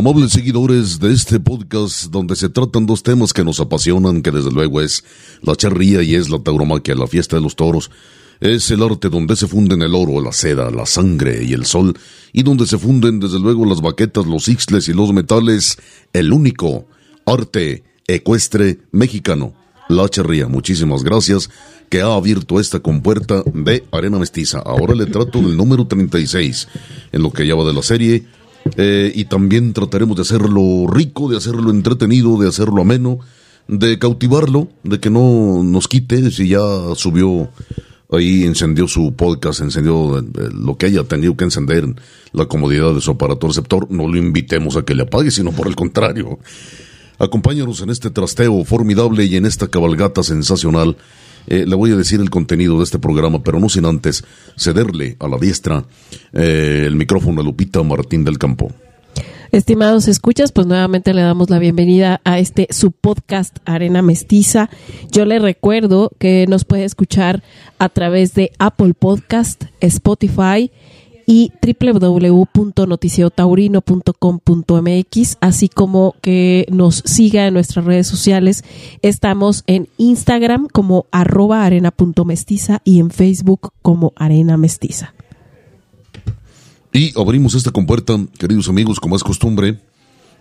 Amables seguidores de este podcast donde se tratan dos temas que nos apasionan, que desde luego es la charría y es la tauromaquia, la fiesta de los toros. Es el arte donde se funden el oro, la seda, la sangre y el sol, y donde se funden desde luego las baquetas, los ixles y los metales, el único arte ecuestre mexicano, la charría. Muchísimas gracias que ha abierto esta compuerta de Arena Mestiza. Ahora le trato del número 36 en lo que lleva de la serie eh, y también trataremos de hacerlo rico, de hacerlo entretenido, de hacerlo ameno, de cautivarlo, de que no nos quite si ya subió ahí, encendió su podcast, encendió eh, lo que haya tenido que encender, la comodidad de su aparato receptor, no lo invitemos a que le apague, sino por el contrario. Acompáñanos en este trasteo formidable y en esta cabalgata sensacional eh, le voy a decir el contenido de este programa, pero no sin antes cederle a la diestra eh, el micrófono a Lupita Martín del Campo. Estimados escuchas, pues nuevamente le damos la bienvenida a este su podcast Arena Mestiza. Yo le recuerdo que nos puede escuchar a través de Apple Podcast, Spotify, y www.noticiotaurino.com.mx, así como que nos siga en nuestras redes sociales. Estamos en Instagram como arroba arena.mestiza y en Facebook como arena mestiza. Y abrimos esta compuerta, queridos amigos, como es costumbre,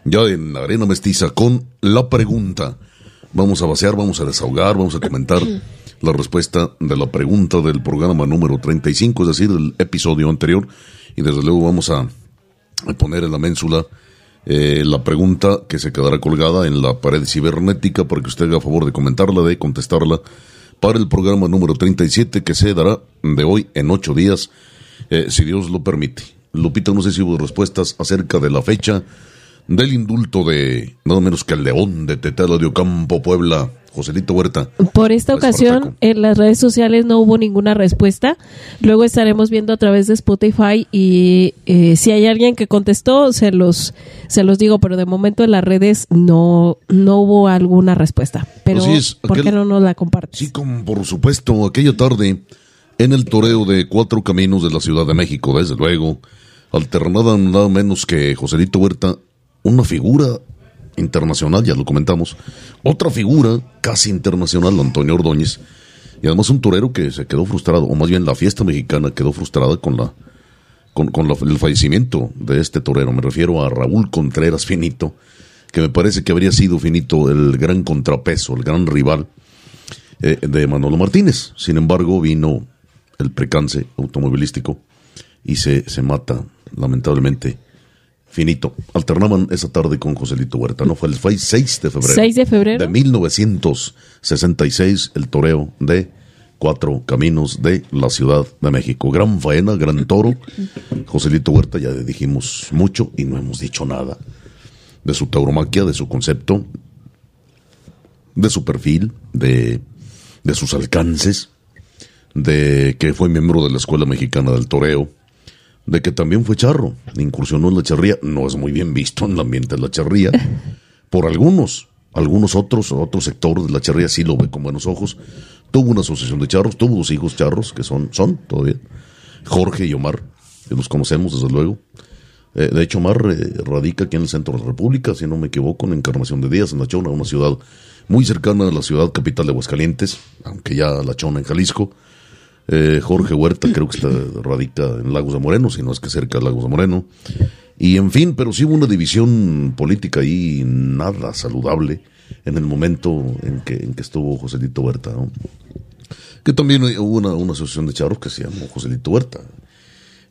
ya en Arena Mestiza, con la pregunta. Vamos a vaciar, vamos a desahogar, vamos a comentar la respuesta de la pregunta del programa número 35, es decir, del episodio anterior. Y desde luego vamos a poner en la ménsula eh, la pregunta que se quedará colgada en la pared cibernética para que usted haga favor de comentarla, de contestarla para el programa número 37 que se dará de hoy en ocho días, eh, si Dios lo permite. Lupita, no sé si hubo respuestas acerca de la fecha del indulto de nada menos que el León de Tetela de Ocampo, Puebla, Joselito Huerta. Por esta ocasión en las redes sociales no hubo ninguna respuesta. Luego estaremos viendo a través de Spotify y eh, si hay alguien que contestó se los se los digo, pero de momento en las redes no no hubo alguna respuesta. Pero ¿por qué no nos la compartes? Sí, como por supuesto, aquella tarde en el toreo de Cuatro Caminos de la Ciudad de México, desde luego, alternada nada menos que Joselito Huerta, una figura internacional, ya lo comentamos. Otra figura casi internacional, Antonio Ordóñez. Y además un torero que se quedó frustrado, o más bien la fiesta mexicana quedó frustrada con la con, el fallecimiento de este torero. Me refiero a Raúl Contreras Finito, que me parece que habría sido Finito el gran contrapeso, el gran rival eh, de Manolo Martínez. Sin embargo, vino el precance automovilístico y se, se mata, lamentablemente, finito. Alternaban esa tarde con Joselito Huerta, ¿no? Fue el, 6 de febrero. 6 de febrero. De 1966, el toreo de Cuatro Caminos de la Ciudad de México. Gran faena, gran toro. Joselito Huerta, ya le dijimos mucho y no hemos dicho nada de su tauromaquia, de su concepto, de su perfil, de, de sus alcances, de que fue miembro de la Escuela Mexicana del Toreo, de que también fue charro, incursionó en la charría, no es muy bien visto en el ambiente de la charría, por algunos, algunos otros, otros sectores de la charría sí lo ve con buenos ojos, tuvo una asociación de charros, tuvo dos hijos charros, que son, son todavía, Jorge y Omar, que los conocemos desde luego. Eh, de hecho, Omar eh, radica aquí en el centro de la República, si no me equivoco, en Encarnación de Díaz, en La Chona, una ciudad muy cercana a la ciudad capital de Aguascalientes, aunque ya La Chona en Jalisco. Eh, Jorge Huerta creo que está, radica en Lagos de Moreno, si no es que cerca de Lagos de Moreno. Y en fin, pero sí hubo una división política ahí nada saludable en el momento en que, en que estuvo Joselito Huerta. Que también hubo una, una asociación de charros que se llamó Joselito Huerta.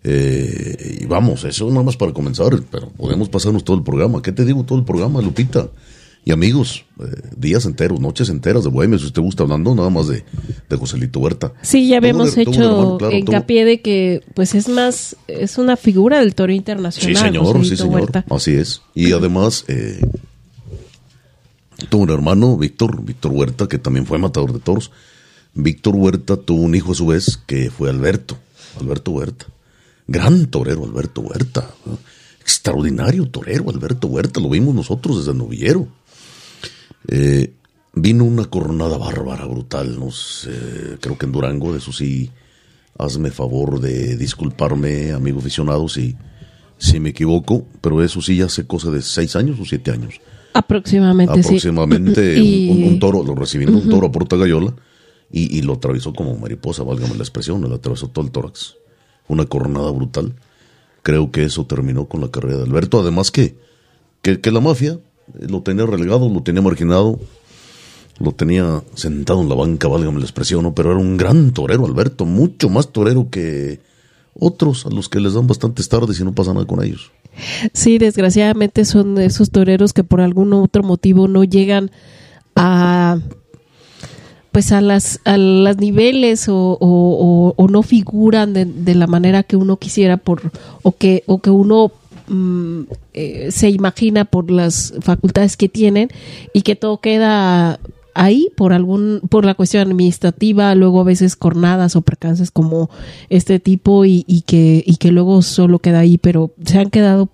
Eh, y vamos, eso nada más para comenzar, pero podemos pasarnos todo el programa. ¿Qué te digo todo el programa, Lupita? Y amigos, eh, días enteros, noches enteras de Bohemia, si usted gusta hablando nada más de, de Joselito Huerta. Sí, ya habíamos hecho hincapié de que pues es más, es una figura del toro internacional. Sí, señor, sí, señor. Así es. Y además, eh, tuvo un hermano, Víctor, Víctor Huerta, que también fue matador de toros. Víctor Huerta tuvo un hijo a su vez que fue Alberto, Alberto Huerta. Gran torero Alberto Huerta. Extraordinario torero Alberto Huerta, lo vimos nosotros desde novillero. Eh, vino una coronada bárbara, brutal, no creo que en Durango, de eso sí, hazme favor de disculparme, amigo aficionado, si, si me equivoco, pero eso sí ya hace cosa de seis años o siete años. Aproximadamente, Aproximadamente un, toro, lo recibiendo un toro a Porta Gallola y, y, lo atravesó como mariposa, válgame la expresión, lo atravesó todo el tórax. Una coronada brutal. Creo que eso terminó con la carrera de Alberto. Además que, que, que la mafia lo tenía relegado, lo tenía marginado, lo tenía sentado en la banca, válgame la expresión, ¿no? pero era un gran torero, Alberto, mucho más torero que otros a los que les dan bastantes tardes y no pasa nada con ellos. Sí, desgraciadamente son esos toreros que por algún otro motivo no llegan a pues a las a niveles o, o, no figuran de, de, la manera que uno quisiera por o que o que uno Mm, eh, se imagina por las facultades que tienen y que todo queda ahí por algún por la cuestión administrativa luego a veces cornadas o percances como este tipo y, que y que luego solo queda ahí pero se han quedado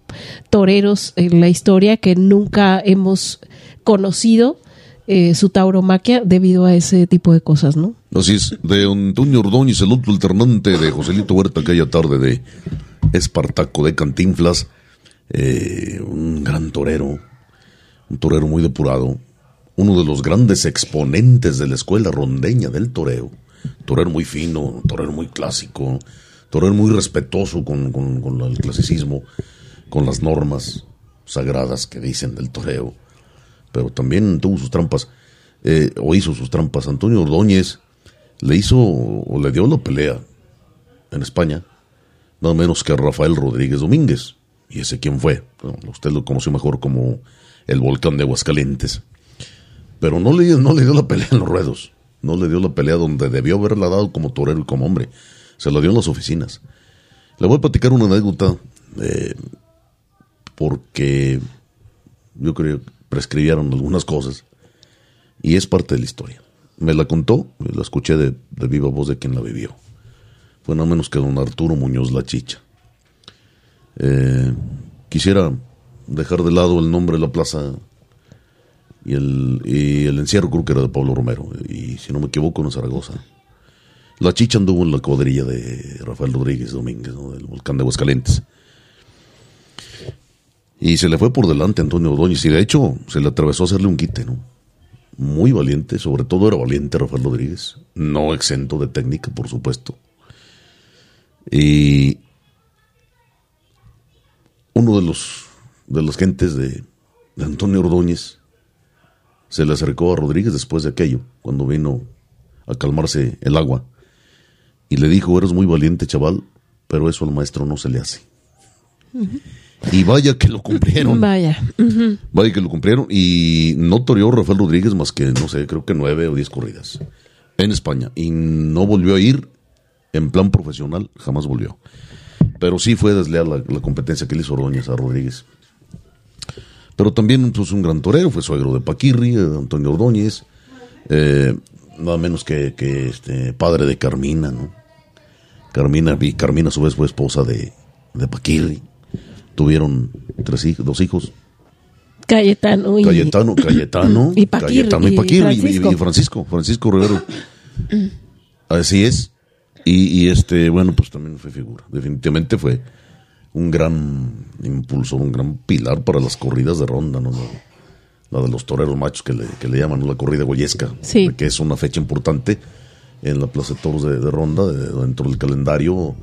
toreros en la historia que nunca hemos conocido eh, su tauromaquia debido a ese tipo de cosas, ¿no? Así es, de Antonio Ordóñez, el otro alternante de Joselito Huerta aquella tarde de Espartaco de Cantinflas, eh, un gran torero, un torero muy depurado, uno de los grandes exponentes de la escuela rondeña del toreo, torero muy fino, torero muy clásico, torero muy respetuoso con, el clasicismo, con las normas sagradas que dicen del toreo, pero también tuvo sus trampas, eh, o hizo sus trampas. Antonio Ordóñez le hizo o le dio la pelea en España, nada menos que a Rafael Rodríguez Domínguez ¿Y ese quién fue? usted lo conoció mejor como el volcán de Aguascalientes. Pero no le, no le dio la pelea en los ruedos. No le dio la pelea donde debió haberla dado como torero y como hombre. Se la dio en las oficinas. Le voy a platicar una anécdota eh, porque yo creo que prescribieron algunas cosas y es parte de la historia. Me la contó, la escuché de, de viva voz de quien la vivió. Fue nada menos que don Arturo Muñoz La Chicha. Eh, quisiera dejar de lado el nombre de la plaza y el, el encierro creo que era de Pablo Romero, y si no me equivoco en Zaragoza. La chicha anduvo en la cuadrilla de Rafael Rodríguez Domínguez, del volcán de Aguascalientes. Y se le fue por delante Antonio Ordóñez, y de hecho se le atravesó a hacerle un quite, ¿no? Muy valiente, sobre todo era valiente Rafael Rodríguez, no exento de técnica, por supuesto. Y uno de los de las gentes de, Antonio Ordóñez se le acercó a Rodríguez después de aquello, cuando vino a calmarse el agua, y le dijo, eres muy valiente, chaval, pero eso al maestro no se le hace. Y vaya que lo cumplieron. Vaya. Vaya que lo cumplieron. Y no toreó Rafael Rodríguez más que, no sé, creo que nueve o diez corridas en España. Y no volvió a ir en plan profesional, jamás volvió pero sí fue desleal la, competencia que le hizo Ordóñez a Rodríguez. Pero también pues, un gran torero, fue suegro de Paquirri, Antonio Ordóñez, eh, nada menos que, este, padre de Carmina, ¿no? Carmina, y Carmina a su vez fue esposa de, de Paquirri. Tuvieron tres hijos, dos hijos. Cayetano y Cayetano, Cayetano, y Paquirri, y, Francisco. y Francisco, Francisco Rivero. Así es. Y, este, bueno, pues también fue figura. Definitivamente fue un gran impulsor, un gran pilar para las corridas de ronda, ¿no? La, de los toreros machos que le, que le llaman la corrida goyesca, que es una fecha importante en la Plaza de Toros de, Ronda, dentro del calendario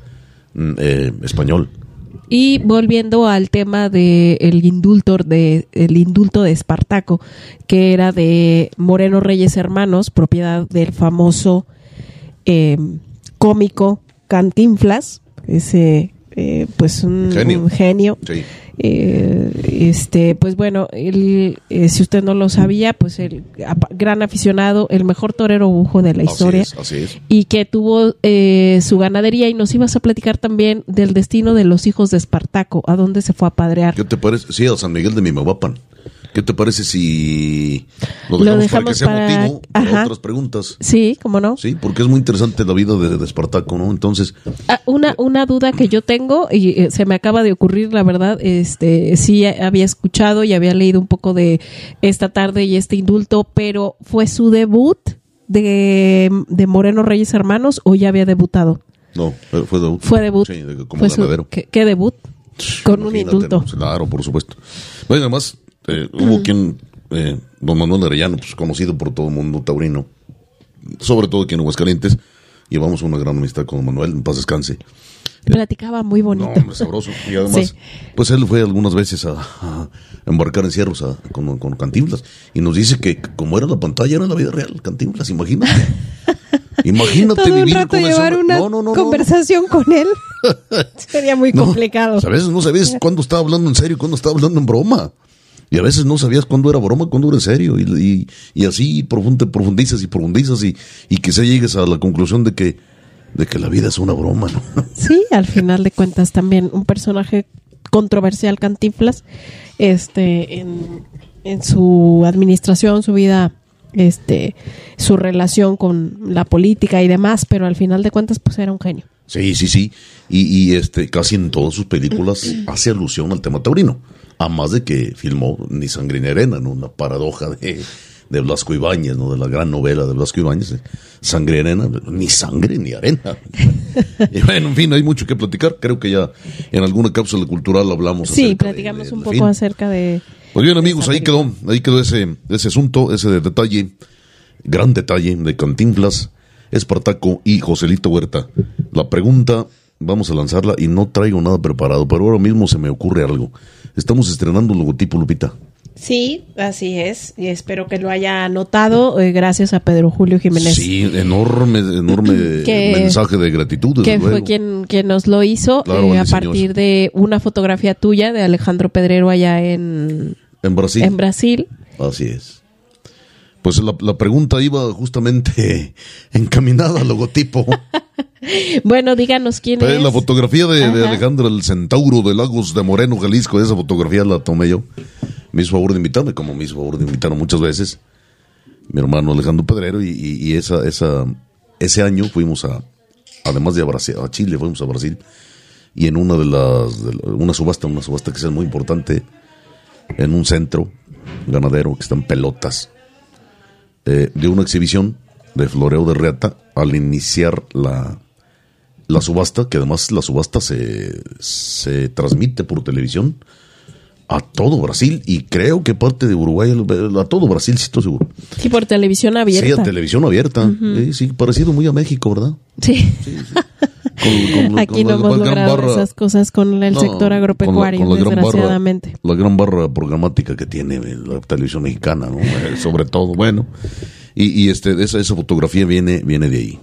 mm, eh, español. Y volviendo al tema del el indulto de el indulto de Espartaco, que era de Moreno Reyes Hermanos, propiedad del famoso eh, cómico Cantinflas, ese eh, pues un genio, eh, este, pues bueno, él, eh, si usted no lo sabía, pues el gran aficionado, el mejor torero bujo de la historia, y que tuvo su ganadería y nos ibas a platicar también del destino de los hijos de Espartaco, a dónde se fue a padrear. ¿Qué te parece? Sí, a San Miguel de Mimahuapan. ¿Qué te parece si lo dejamos, para que sea motivo para otras preguntas? Sí, ¿cómo no? Sí, porque es muy interesante la vida de, Espartaco, ¿no? Entonces... Ah, una, una duda que yo tengo, y eh, se me acaba de ocurrir, la verdad, este sí había escuchado y había leído un poco de esta tarde y este indulto, pero ¿fue su debut de, Moreno Reyes Hermanos o ya había debutado? No, fue debut. Fue debut. Sí, como ¿qué, debut? Con un indulto. Claro, por supuesto. Bueno, además, eh, hubo quien, eh, don Manuel Arellano, pues conocido por todo el mundo taurino, sobre todo aquí en Aguascalientes, llevamos una gran amistad con don Manuel, en paz descanse. Platicaba muy bonito. No, sabroso. Y además, pues él fue algunas veces a, embarcar en cierros con, con Cantinflas. Y nos dice que como era la pantalla, era la vida real, Cantinflas, imagínate. Imagínate Todo vivir un rato llevar una conversación con él. Sería muy complicado. a veces no sabes cuándo estaba hablando en serio y cuándo estaba hablando en broma. Y a veces no sabías cuándo era broma, cuándo era serio. Y, y, así profundizas y profundizas y, y quizá llegues a la conclusión de que, de que la vida es una broma, ¿no? Sí, al final de cuentas también un personaje controversial, Cantinflas, este, en, en su administración, su vida este su relación con la política y demás, pero al final de cuentas pues era un genio. Sí, sí, sí. Y, y este casi en todas sus películas hace alusión al tema taurino a más de que filmó Ni Sangre ni Arena, ¿no? Una paradoja de, de Blasco Ibáñez, ¿no? De la gran novela de Blasco Ibáñez, Sangre y Arena, ni sangre ni arena. y bueno, en fin, hay mucho que platicar. Creo que ya en alguna cápsula cultural hablamos. Sí, platicamos un poco acerca de... Pues bien, amigos, ahí quedó, ahí quedó ese, ese asunto, ese detalle, gran detalle de Cantinflas, Espartaco y Joselito Huerta. La pregunta, vamos a lanzarla y no traigo nada preparado, pero ahora mismo se me ocurre algo estamos estrenando un logotipo, Lupita. Sí, así es. Y espero que lo haya notado. Eh, gracias a Pedro Julio Jiménez. Sí, enorme, enorme mensaje de gratitud. Que fue quien, quien nos lo hizo eh, a partir de una fotografía tuya de Alejandro Pedrero allá en, en Brasil. En Brasil. Así es. Pues la, pregunta iba justamente encaminada al logotipo. bueno, díganos quién es. La fotografía de, Alejandro el Centauro de Lagos de Moreno, Jalisco, esa fotografía la tomé yo. Me hizo favor de invitarme, como me hizo favor de invitarme muchas veces. Mi hermano Alejandro Pedrero, y, esa, esa, ese año fuimos a, además de a, Brasil, a Chile, fuimos a Brasil, y en una de las, una subasta, una subasta que es muy importante, en un centro ganadero que están pelotas eh, de una exhibición de floreo de reata al iniciar la, la subasta, que además la subasta se, se transmite por televisión a todo Brasil y creo que parte de Uruguay, a todo Brasil, sí estoy seguro. Sí, por televisión abierta. Sí, a televisión abierta. sí, parecido muy a México, ¿verdad? Sí. Aquí no hemos logrado esas cosas con el sector agropecuario, desgraciadamente. la gran barra programática que tiene la televisión mexicana, ¿no? Eh, sobre todo, bueno. Y, este, esa, esa fotografía viene, viene de ahí.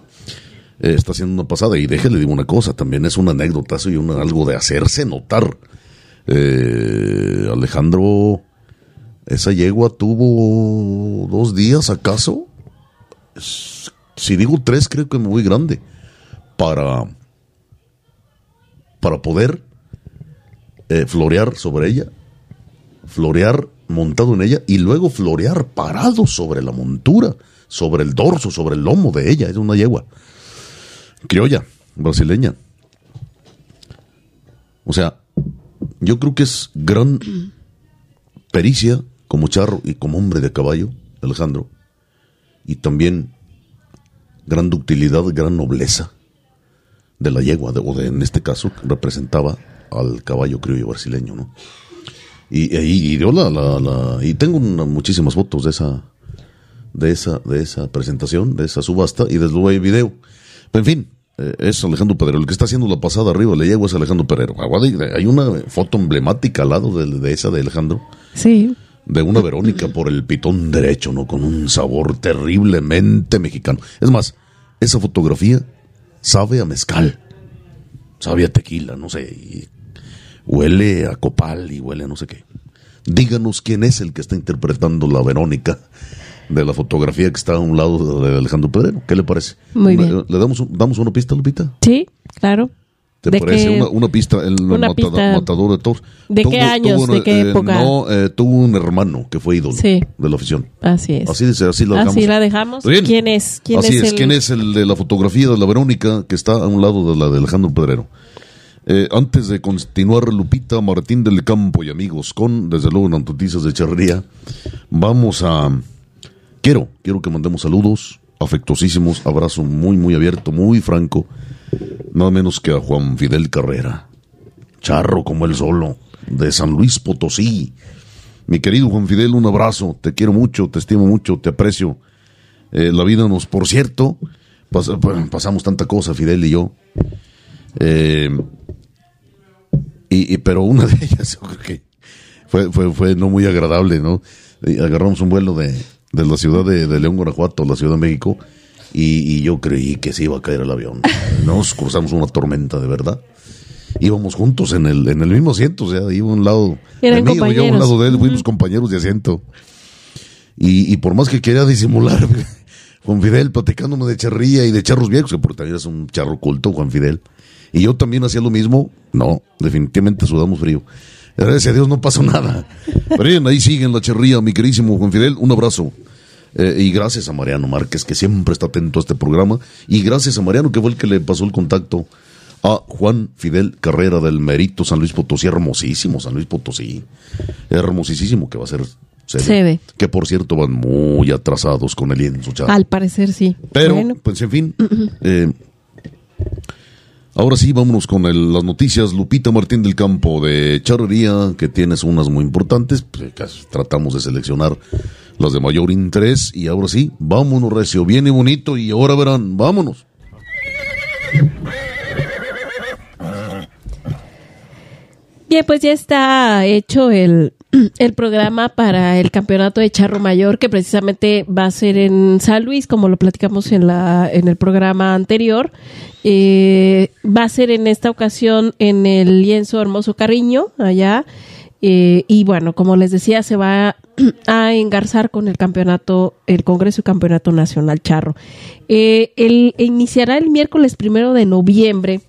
Eh, está haciendo una pasada y déjale digo una cosa, también es una anécdota y una, algo de hacerse notar. Eh, Alejandro, esa yegua tuvo dos días acaso. Si digo tres, creo que es muy grande. Para para poder eh, florear sobre ella, florear montado en ella y luego florear parado sobre la montura, sobre el dorso, sobre el lomo de ella. Es una yegua criolla, brasileña. O sea, yo creo que es gran pericia como charro y como hombre de caballo, Alejandro, y también gran ductilidad, gran nobleza de la yegua, de, o de, en este caso representaba al caballo criollo brasileño, ¿no? Y, y, y dio la, la, la, y tengo muchísimas fotos de esa, de esa, de esa presentación, de esa subasta, y desde luego hay video. en fin, eh, es Alejandro Pedrero. El que está haciendo la pasada arriba, le llego es Alejandro Pedrero. Hay una foto emblemática al lado de, de esa de Alejandro. Sí. De una Verónica por el pitón derecho, ¿no? Con un sabor terriblemente mexicano. Es más, esa fotografía sabe a mezcal, sabe a tequila, no sé, y huele a copal y huele a no sé qué. Díganos quién es el que está interpretando la Verónica de la fotografía que está a un lado de Alejandro Pedrero. ¿Qué le parece? Muy bien. ¿Le damos, damos una pista, Lupita? Sí, claro. ¿Te parece una, pista? El matador de toros. ¿De qué años? ¿De qué eh, época? No, eh, tuvo un hermano que fue ídolo de la afición. Así es. Así, así la dejamos. Así la dejamos. ¿Quién es? ¿Quién así es, ¿Quién es el de la fotografía de la Verónica que está a un lado de la de Alejandro Pedrero? Eh, antes de continuar, Lupita, Martín del Campo y amigos, con desde luego las noticias de charrería, vamos a Quiero, quiero que mandemos saludos afectuosísimos, abrazo muy, muy abierto, muy franco, nada menos que a Juan Fidel Carrera, charro como el solo, de San Luis Potosí. Mi querido Juan Fidel, un abrazo, te quiero mucho, te estimo mucho, te aprecio. Eh, la vida nos, por cierto, pasamos tanta cosa, Fidel y yo. Eh, y, pero una de ellas, que fue, fue, fue no muy agradable, ¿no? agarramos un vuelo de, de la ciudad de, León, Guanajuato, la Ciudad de México, y, yo creí que se iba a caer el avión. Nos cruzamos una tormenta, de verdad. Íbamos juntos en el, en el mismo asiento, o sea, iba un lado de mí, yo un lado de él, fuimos compañeros de asiento. Y, por más que quería disimular, Juan Fidel platicándome de charría y de charros viejos, que porque también es un charro culto, Juan Fidel. Y yo también hacía lo mismo. No, definitivamente sudamos frío. Gracias a Dios no pasó nada. Pero bien, ahí siguen la charría, mi queridísimo Juan Fidel. Un abrazo. Eh, y gracias a Mariano Márquez, que siempre está atento a este programa. Y gracias a Mariano, que fue el que le pasó el contacto a Juan Fidel Carrera del Merito San Luis Potosí. Hermosísimo San Luis Potosí. Hermosísimo que va a ser Se ve. Que por cierto van muy atrasados con el lienzo. Al parecer sí. Pero, pues en fin. Eh, Ahora sí, vámonos con las noticias. Lupita Martín del Campo de Charrería, que tienes unas muy importantes. Pues, tratamos de seleccionar las de mayor interés. Y ahora sí, vámonos, Recio. Bien y bonito. Y ahora verán, vámonos. Bien, pues ya está hecho el, el programa para el campeonato de Charro Mayor, que precisamente va a ser en San Luis, como lo platicamos en, la, en el programa anterior. Eh, va a ser en esta ocasión en el lienzo Hermoso Cariño, allá. Eh, y bueno, como les decía, se va a engarzar con el campeonato, el Congreso y Campeonato Nacional Charro. Eh, el, iniciará el miércoles primero de noviembre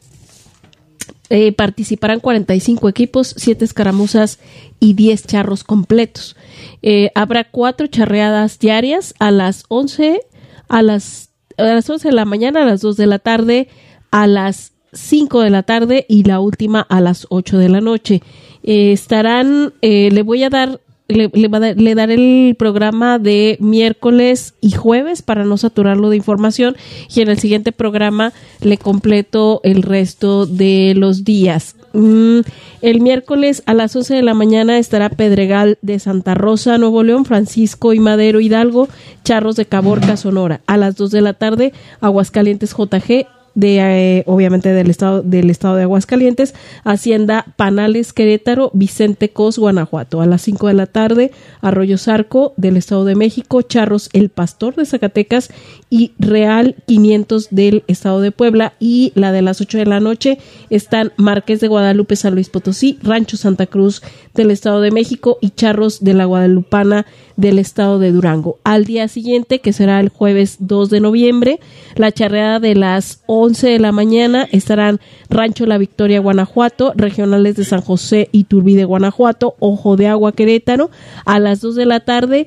eh, participarán 45 equipos, 7 escaramuzas y 10 charros completos. Eh, habrá cuatro charreadas diarias a las 11, a las, a las 11 de la mañana, a las 2 de la tarde, a las 5 de la tarde y la última a las 8 de la noche. Eh, estarán, le voy a dar le, le, daré el programa de miércoles y jueves para no saturarlo de información y en el siguiente programa le completo el resto de los días. Mm, el miércoles a las 11 de la mañana estará Pedregal de Santa Rosa, Nuevo León, Francisco y Madero Hidalgo, Charros de Caborca, Sonora. A las 2 de la tarde, Aguascalientes JG, de eh, obviamente del estado del estado de Aguascalientes, Hacienda Panales Querétaro, Vicente Cos Guanajuato. A las 5 de la tarde, Arroyo Zarco del estado de México, Charros El Pastor de Zacatecas y Real 500 del estado de Puebla y la de las 8 de la noche están Marqués de Guadalupe San Luis Potosí, Rancho Santa Cruz del estado de México y Charros de la Guadalupana del estado de Durango. Al día siguiente, que será el jueves 2 de noviembre, la charreada de las 11 de la mañana estarán Rancho La Victoria, Guanajuato, regionales de San José y Turbide, Guanajuato, Ojo de Agua, Querétaro. A las 2 de la tarde,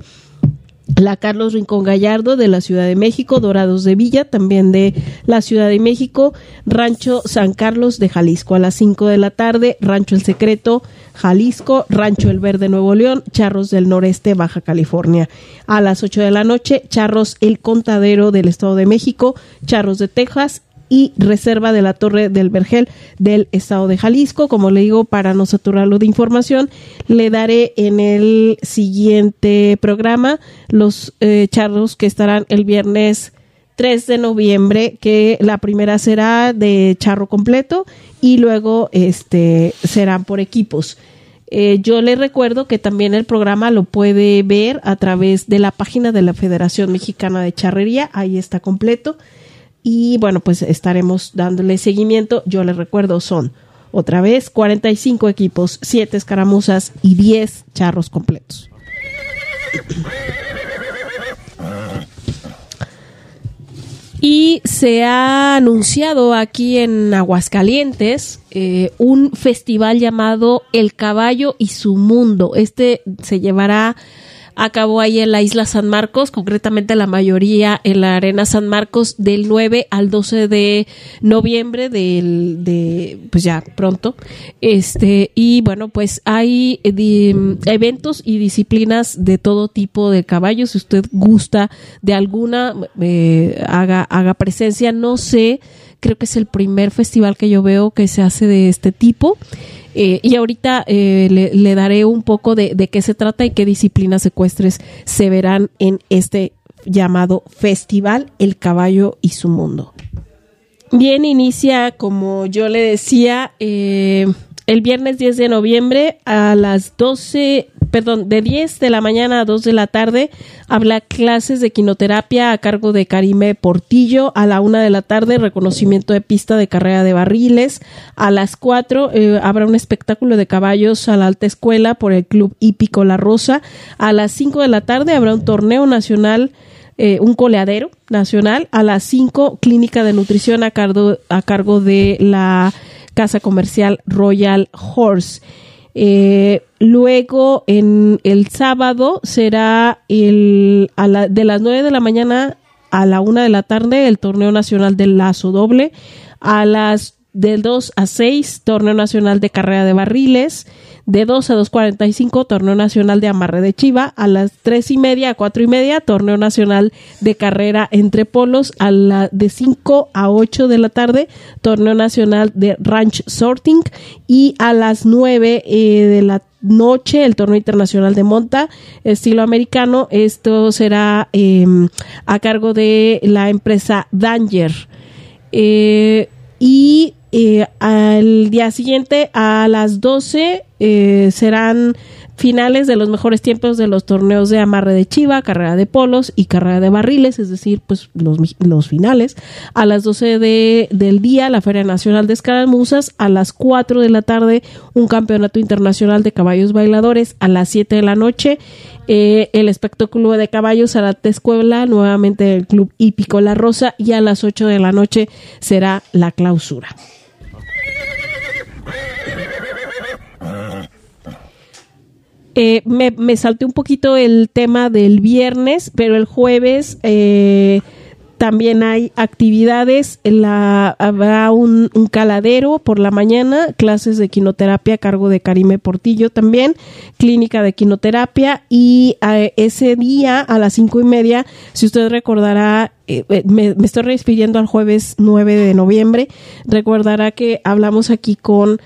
la Carlos Rincón Gallardo de la Ciudad de México, Dorados de Villa, también de la Ciudad de México, Rancho San Carlos de Jalisco a las 5 de la tarde, Rancho El Secreto, Jalisco, Rancho El Verde Nuevo León, Charros del Noreste, Baja California. A las 8 de la noche, Charros El Contadero del Estado de México, Charros de Texas y Reserva de la Torre del Vergel del Estado de Jalisco. Como le digo, para no saturarlo de información, le daré en el siguiente programa los eh, charros que estarán el viernes 3 de noviembre, que la primera será de charro completo y luego este serán por equipos. Eh, yo le recuerdo que también el programa lo puede ver a través de la página de la Federación Mexicana de Charrería, ahí está completo. Y bueno, pues estaremos dándole seguimiento. Yo le recuerdo, son otra vez 45 equipos, 7 escaramuzas y 10 charros completos. Y se ha anunciado aquí en Aguascalientes eh, un festival llamado El Caballo y su Mundo. Este se llevará acabó ahí en la isla San Marcos, concretamente la mayoría en la arena San Marcos del 9 al 12 de noviembre del, de, pues ya pronto. Este, y bueno, pues hay eventos y disciplinas de todo tipo de caballos. Si usted gusta de alguna, eh, haga, haga presencia. No sé, creo que es el primer festival que yo veo que se hace de este tipo. Eh, y ahorita eh, le, daré un poco de, de, qué se trata y qué disciplinas secuestres se verán en este llamado Festival El Caballo y su Mundo. Bien, inicia, como yo le decía, eh, el viernes 10 de noviembre a las 12, perdón, de 10 de la mañana a 2 de la tarde habla clases de quinoterapia a cargo de Karime Portillo. A la 1 de la tarde reconocimiento de pista de carrera de barriles. A las 4 eh, habrá un espectáculo de caballos a la alta escuela por el Club Hípico La Rosa. A las 5 de la tarde habrá un torneo nacional. Eh, un coleadero nacional a las 5 clínica de nutrición a cargo, a cargo de la casa comercial Royal Horse. Eh, luego, en el sábado será el, a la, de las 9 de la mañana a la 1 de la tarde el torneo nacional del lazo doble. A las del 2 a 6, torneo nacional de carrera de barriles de 2 a 2.45, torneo nacional de amarre de chiva, a las 3 y media a 4 y media, torneo nacional de carrera entre polos, de 5 a 8 de la tarde, torneo nacional de ranch sorting y a las 9 eh, de la noche el torneo internacional de monta estilo americano. Esto será em, a cargo de la empresa Danger. Eh, y eh, al día siguiente a las 12 eh, serán finales de los mejores tiempos de los torneos de amarre de chiva, carrera de polos y carrera de barriles, es decir, pues los, los finales. A las 12 de, del día, la Feria Nacional de Escaramuzas. A las 4 de la tarde, un campeonato internacional de caballos bailadores. A las 7 de la noche, eh, el espectáculo de caballos a la nuevamente el Club Hípico La Rosa. Y a las 8 de la noche será la clausura. Eh, me, me, salté un poquito el tema del viernes, pero el jueves eh, también hay actividades. La, habrá un, caladero por la mañana, clases de quinoterapia a cargo de Karime Portillo también, clínica de quinoterapia. Y eh, ese día a las cinco y media, si usted recordará, me, me, estoy refiriendo al jueves 9 de noviembre, recordará que hablamos aquí con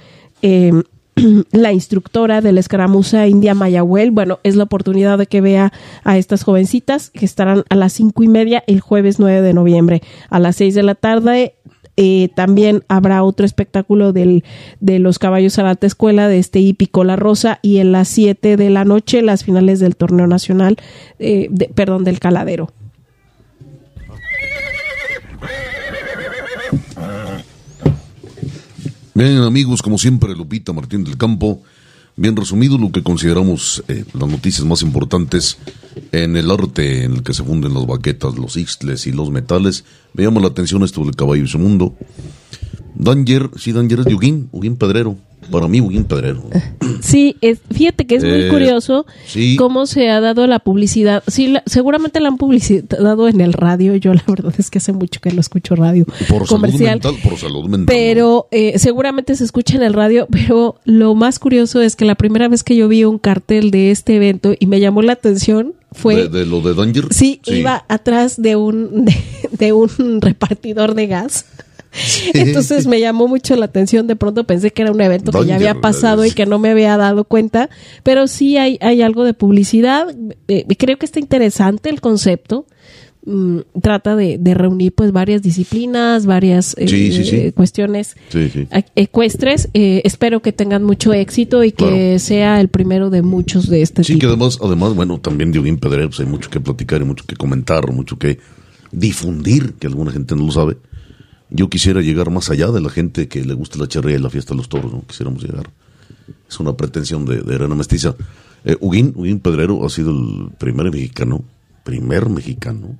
la instructora de la escaramuza India Mayahuel. Bueno, es la oportunidad de que vea a estas jovencitas que estarán a las cinco y media el jueves 9 de noviembre. A las seis de la tarde eh, también habrá otro espectáculo del, de los caballos a la alta escuela de este hípico La Rosa y en las siete de la noche las finales del torneo nacional, eh, perdón, del caladero. Bien, amigos, como siempre, Lupita Martín del Campo. Bien resumido lo que consideramos eh, las noticias más importantes en el arte en el que se funden las baquetas, los ixtles y los metales. Me llama la atención esto del caballo y su mundo. Danger, sí, Danger es de Ugin Pedrero para mí un Pedrero. Sí, es, fíjate que es muy eh, curioso cómo se ha dado la publicidad. Sí, seguramente la han publicitado en el radio. Yo la verdad es que hace mucho que no escucho radio por comercial. Salud mental, por salud mental. Pero eh, seguramente se escucha en el radio. Pero lo más curioso es que la primera vez que yo vi un cartel de este evento y me llamó la atención fue de, lo de Danger. Sí, iba atrás de un de un repartidor de gas Entonces me llamó mucho la atención. De pronto pensé que era un evento que ya había pasado y que no me había dado cuenta. Pero sí hay, hay algo de publicidad. Eh, creo que está interesante el concepto. Mm, trata de, reunir pues varias disciplinas, varias eh, cuestiones ecuestres. Eh, espero que tengan mucho éxito y que sea el primero de muchos de este tipo. Sí, que además, además, bueno, también de un Pedrero pues hay mucho que platicar y mucho que comentar, mucho que difundir, que alguna gente no lo sabe. Yo quisiera llegar más allá de la gente que le gusta la charrea y la fiesta de los toros, ¿no? Quisiéramos llegar. Es una pretensión de, de Arena Mestiza. Eh, Huguín Pedrero ha sido el primer mexicano, primer mexicano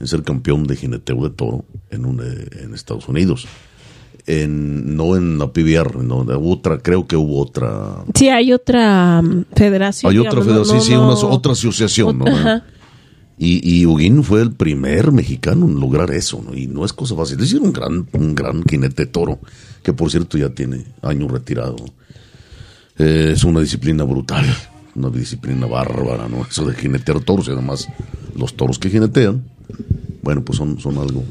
en ser campeón de jineteo de toro en, un, eh, en Estados Unidos. En, no en la PBR, no, otra, creo que hubo otra. Sí, hay otra um, federación. Hay otra federación, sí, una, otra asociación, ¿no? Y, y fue el primer mexicano en lograr eso, ¿no? Y no es cosa fácil. Es un gran, un gran jinete toro, que por cierto ya tiene años retirado. Eh, es una disciplina brutal, una disciplina bárbara, ¿no? Eso de jinetear toros y además los toros que jinetean bueno, pues son, son algo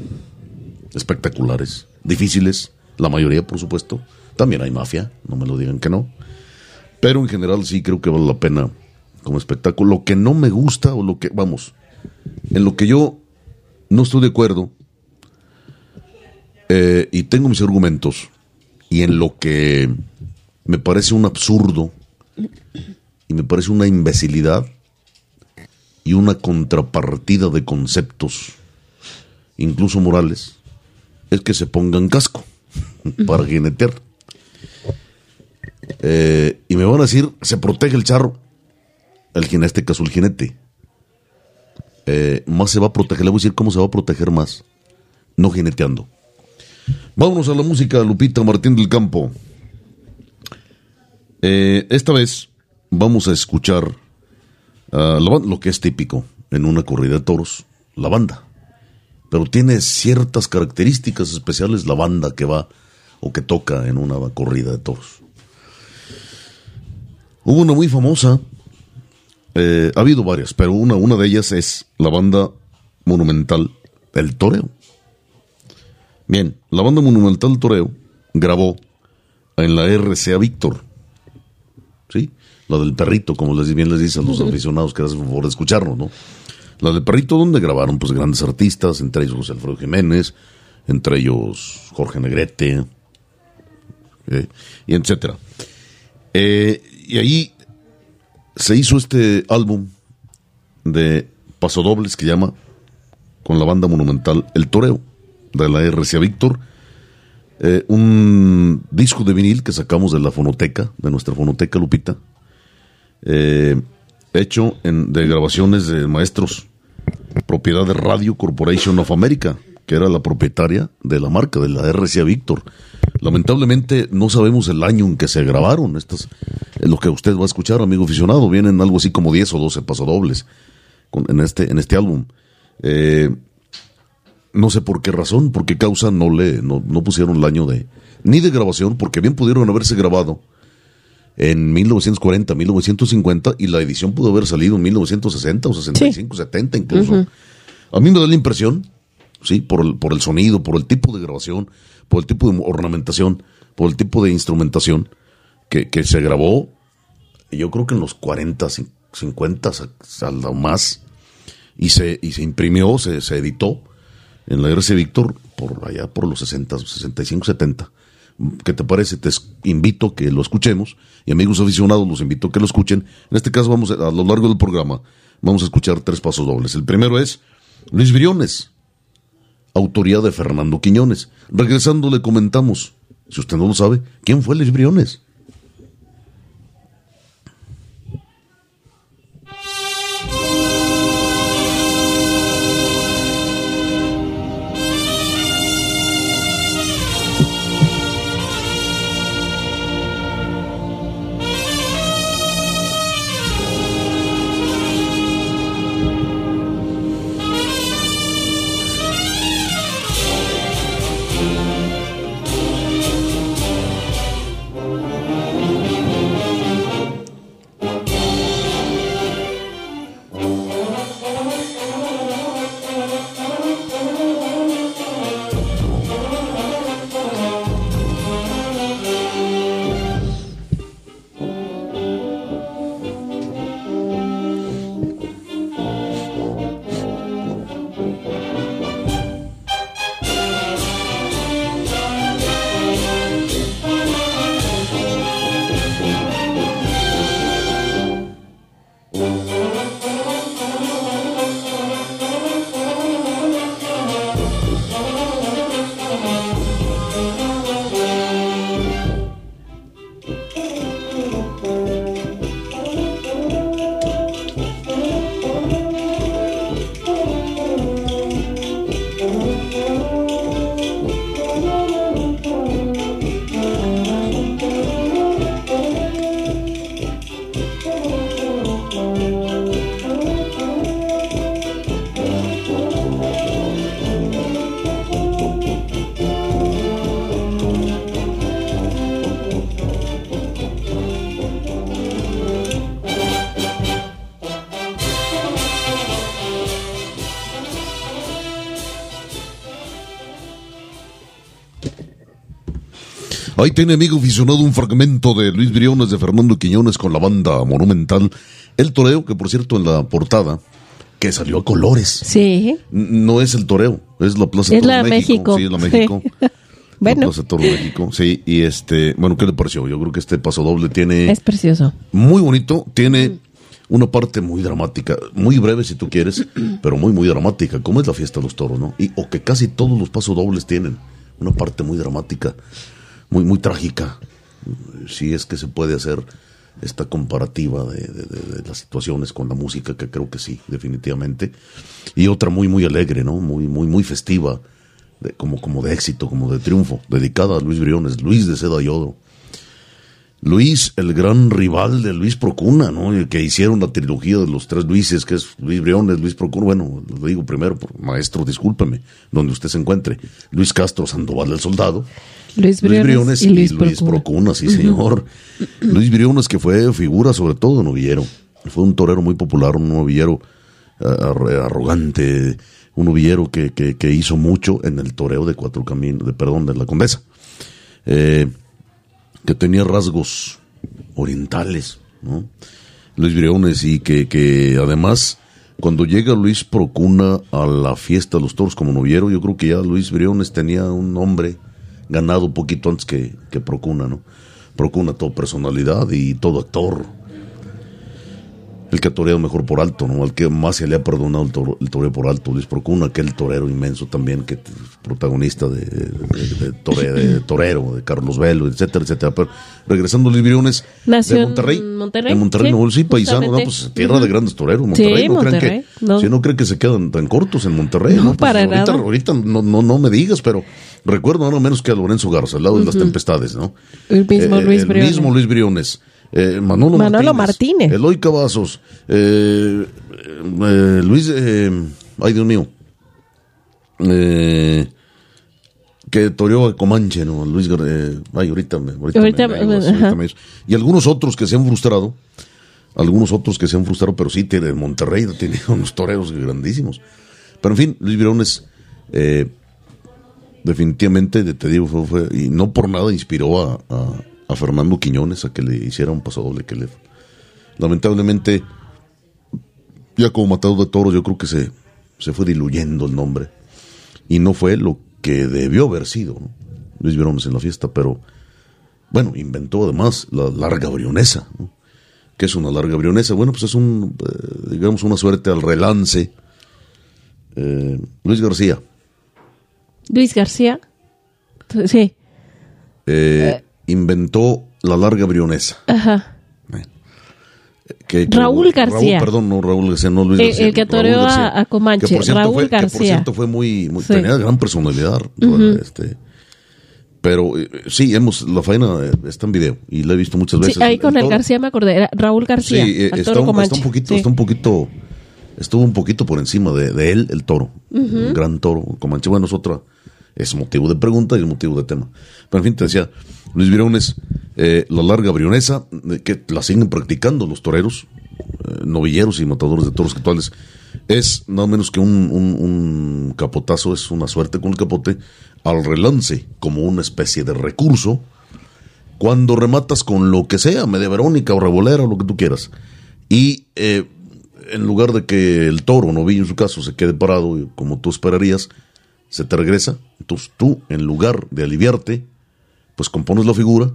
espectaculares, difíciles, la mayoría, por supuesto. También hay mafia, no me lo digan que no. Pero en general sí creo que vale la pena como espectáculo. Lo que no me gusta o lo que, vamos, en lo que yo no estoy de acuerdo eh, y tengo mis argumentos y en lo que me parece un absurdo y me parece una imbecilidad y una contrapartida de conceptos, incluso morales, es que se pongan casco para jinetear. Eh, y me van a decir, se protege el charro, el en este caso el jinete. Eh, más se va a proteger, le voy a decir cómo se va a proteger más, no jineteando. Vámonos a la música, Lupita Martín del Campo. Eh, esta vez vamos a escuchar Ah, lo que es típico en una corrida de toros, la banda. Pero tiene ciertas características especiales la banda que va o que toca en una corrida de toros. Hubo una muy famosa, eh, ha habido varias, pero una, una de ellas es la banda monumental El Toreo. Bien, la banda monumental Toreo grabó en la RCA Víctor. ¿Sí? la del perrito, como les bien les dicen los aficionados que hacen favor de escucharnos, ¿no? La del perrito, donde grabaron pues grandes artistas, entre ellos José Alfredo Jiménez, entre ellos Jorge Negrete, eh, y etcétera. Eh, y ahí se hizo este álbum de pasodobles que llama con la banda monumental El Toreo de la RCA Víctor. Eh, un disco de vinil que sacamos de la fonoteca, de nuestra fonoteca Lupita, eh, hecho en, de grabaciones de maestros, propiedad de Radio Corporation of America, que era la propietaria de la marca, de la RCA Victor. Lamentablemente no sabemos el año en que se grabaron estas, lo que usted va a escuchar, amigo aficionado, vienen algo así como 10 o 12 pasodobles con, en, este, en este álbum. Eh, no sé por qué razón, por qué causa no le no, no pusieron el año de ni de grabación, porque bien pudieron haberse grabado en 1940, 1950 y la edición pudo haber salido en 1960 o 65, 70 incluso. A mí me da la impresión, sí, por el, por el sonido, por el tipo de grabación, por el tipo de ornamentación, por el tipo de instrumentación que, que se grabó, yo creo que en los 40, 50 al más, y se, y se imprimió, se, se editó en la RC Víctor por allá por los 60, 65, 70. ¿Qué te parece? Te invito a que lo escuchemos y amigos aficionados los invito a que lo escuchen. En este caso vamos a, a lo largo del programa vamos a escuchar tres pasos dobles. El primero es Luis Briones, autoría de Fernando Quiñones. Regresando le comentamos, si usted no lo sabe, ¿quién fue Luis Briones? Tiene, amigo aficionado, un fragmento de Luis Briones de Fernando Quiñones con la banda Monumental. El toreo, que por cierto en la portada, que salió a colores. Sí. No es el toreo, es la Plaza Es la México. Sí, es la México. Bueno. La Plaza Toro México, sí. Y este, bueno, ¿qué le pareció? Yo creo que este paso doble tiene... Es precioso. Muy bonito, tiene una parte muy dramática, muy breve si tú quieres, pero muy, muy dramática, como es la fiesta de los toros, ¿no? Y, o que casi todos los pasos dobles tienen una parte muy dramática muy, muy trágica, si es que se puede hacer esta comparativa de, las situaciones con la música, que creo que sí, definitivamente. Y otra muy, muy alegre, ¿no? Muy, muy, muy festiva, como, como de éxito, como de triunfo, dedicada a Luis Briones, Luis de Seda y Oro. Luis, el gran rival de Luis Procuna, ¿no? El que hicieron la trilogía de los tres Luises, que es Luis Briones, Luis Procuna, bueno, lo digo primero, maestro, discúlpeme, donde usted se encuentre. Luis Castro Sandoval, el soldado. Luis Briones, y Luis, Procuna. sí señor. Luis Briones que fue figura sobre todo novillero. Fue un torero muy popular, un novillero eh, arrogante, un novillero que, que, hizo mucho en el toreo de Cuatro Caminos, de, perdón, de la Condesa. Eh, que tenía rasgos orientales, ¿no? Luis Briones y que, que además cuando llega Luis Procuna a la fiesta de los toros como noviero, yo creo que ya Luis Briones tenía un nombre ganado un poquito antes que, que Procuna, ¿no? Procuna todo personalidad y todo actor. El que ha toreado mejor por alto, ¿no? El que más se le ha perdonado el, toreo por alto, Luis Procuna, aquel torero inmenso también, que protagonista de, de, torero, de Carlos Velo, etcétera, etcétera. Pero regresando Luis Briones, de Monterrey. Monterrey. En Monterrey, no, sí, paisano, no, pues tierra de grandes toreros, Monterrey. Sí, no Monterrey, que, Si no creen que se quedan tan cortos en Monterrey, no, ¿no? Pues para ahorita, nada. ahorita no, no, no me digas, pero recuerdo no menos que a Lorenzo Garza, al lado de las tempestades, ¿no? El mismo Eh, Luis el Briones. mismo Luis Briones. Eh, Manolo, Manolo Martínez, Martínez. Eloy Cavazos, eh, eh, Luis, ay Dios mío, que toreó a Comanche, ¿no? Luis, ay, ahorita me, ahorita, Ahorita me- me- ahorita ajá. me- y algunos otros que se han frustrado, algunos otros que se han frustrado, pero sí, tiene Monterrey tiene unos toreros grandísimos. Pero en fin, Luis Briones, eh, definitivamente, te digo, fue, fue- y no por nada inspiró a, a- a Fernando Quiñones a que le hiciera un pasodoble que le... Lamentablemente, ya como matador de toros, yo creo que se, se fue diluyendo el nombre. Y no fue lo que debió haber sido, ¿no? Luis Briones en la fiesta, pero bueno, inventó además la larga brionesa, ¿no? ¿Qué es una larga brionesa? Bueno, pues es un, eh, digamos, una suerte al relance. Eh, Luis García, Luis García. Sí. eh, inventó la larga brionesa. Ajá. Que- que- Raúl García. perdón, no Raúl García, no Luis El- García. el que Raúl toreó García. a- a Comanche, Que por cierto Raúl fue, que por García. cierto fue muy, muy- Sí. tenía gran personalidad. este, pero eh, sí, hemos, la faena eh, está en video y la he visto muchas veces. Sí, ahí con el García me acordé. Era Raúl Sí, García. eh, al está, un, está un poquito, Sí. está un poquito, estuvo un poquito por encima de, de él, el toro. Un gran toro, Comanche. Bueno, es otra, es motivo de pregunta y es motivo de tema. Pero en fin, te decía, Luis Briones, eh, la larga brionesa, eh, que la siguen practicando los toreros, eh, novilleros y matadores de toros actuales, es nada menos que un, capotazo, es una suerte con el capote, al relance, como una especie de recurso, cuando rematas con lo que sea, media verónica o revolera o lo que tú quieras. Y en lugar de que el toro, novillo en su caso, se quede parado como tú esperarías, se te regresa. Entonces tú, en lugar de aliviarte, pues compones la figura,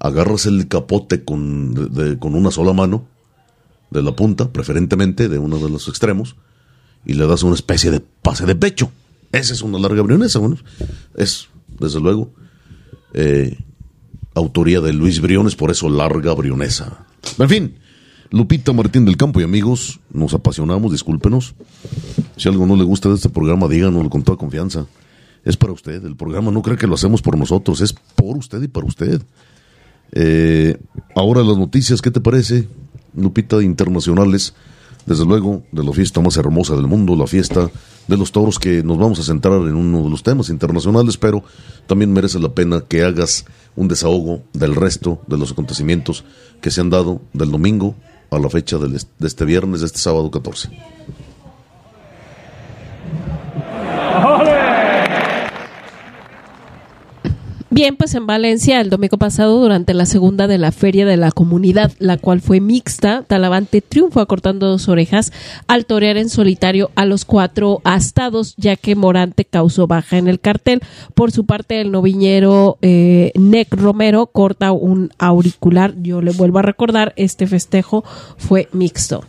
agarras el capote con, con una sola mano, de la punta, preferentemente de uno de los extremos, y le das una especie de pase de pecho. Esa es una larga brionesa, bueno, es, desde luego, eh, autoría de Luis Briones, por eso larga brionesa. En fin, Lupita Martín del Campo y amigos, nos apasionamos, discúlpenos. Si algo no le gusta de este programa, díganoslo con toda confianza. Es para usted, el programa no cree que lo hacemos por nosotros, es por usted y para usted. Eh, ahora las noticias, ¿qué te parece? Lupita, internacionales, desde luego, de la fiesta más hermosa del mundo, la fiesta de los toros, que nos vamos a centrar en uno de los temas internacionales, pero también merece la pena que hagas un desahogo del resto de los acontecimientos que se han dado del domingo a la fecha de este viernes, de este sábado 14. Bien, pues en Valencia el domingo pasado durante la segunda de la feria de la comunidad, la cual fue mixta, Talavante triunfó acortando dos orejas al torear en solitario a los cuatro astados, ya que Morante causó baja en el cartel. Por su parte, el noviñero eh, Nec Romero corta un auricular. Yo le vuelvo a recordar, este festejo fue mixto.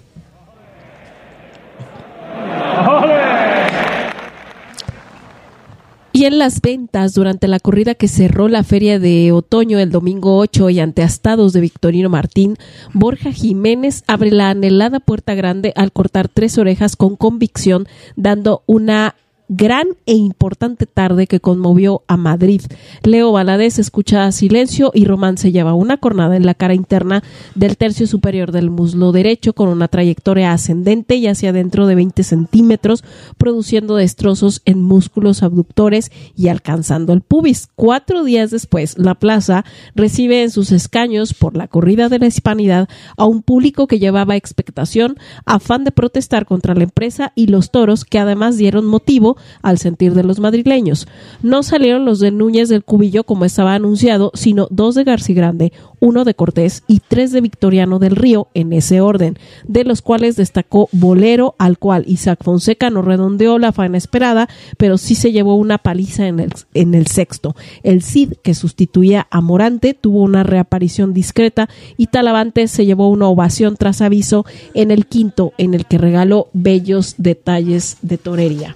Y en las ventas, durante la corrida que cerró la feria de otoño el domingo 8 y ante astados de Victorino Martín, Borja Jiménez abre la anhelada puerta grande al cortar tres orejas con convicción, dando una gran e importante tarde que conmovió a Madrid. Leo Valadez escucha silencio y Román se lleva una cornada en la cara interna del tercio superior del muslo derecho con una trayectoria ascendente y hacia adentro de 20 centímetros, produciendo destrozos en músculos abductores y alcanzando el pubis. Cuatro días después, la plaza recibe en sus escaños por la corrida de la hispanidad a un público que llevaba expectación, afán de protestar contra la empresa y los toros que además dieron motivo al sentir de los madrileños. No salieron los de Núñez del Cubillo como estaba anunciado, sino dos de García Grande, uno de Cortés y tres de Victoriano del Río en ese orden, de los cuales destacó Bolero, al cual Isaac Fonseca no redondeó la faena esperada, pero sí se llevó una paliza en el, en el sexto. El Cid, que sustituía a Morante, tuvo una reaparición discreta y Talavante se llevó una ovación tras aviso en el quinto, en el que regaló bellos detalles de torería.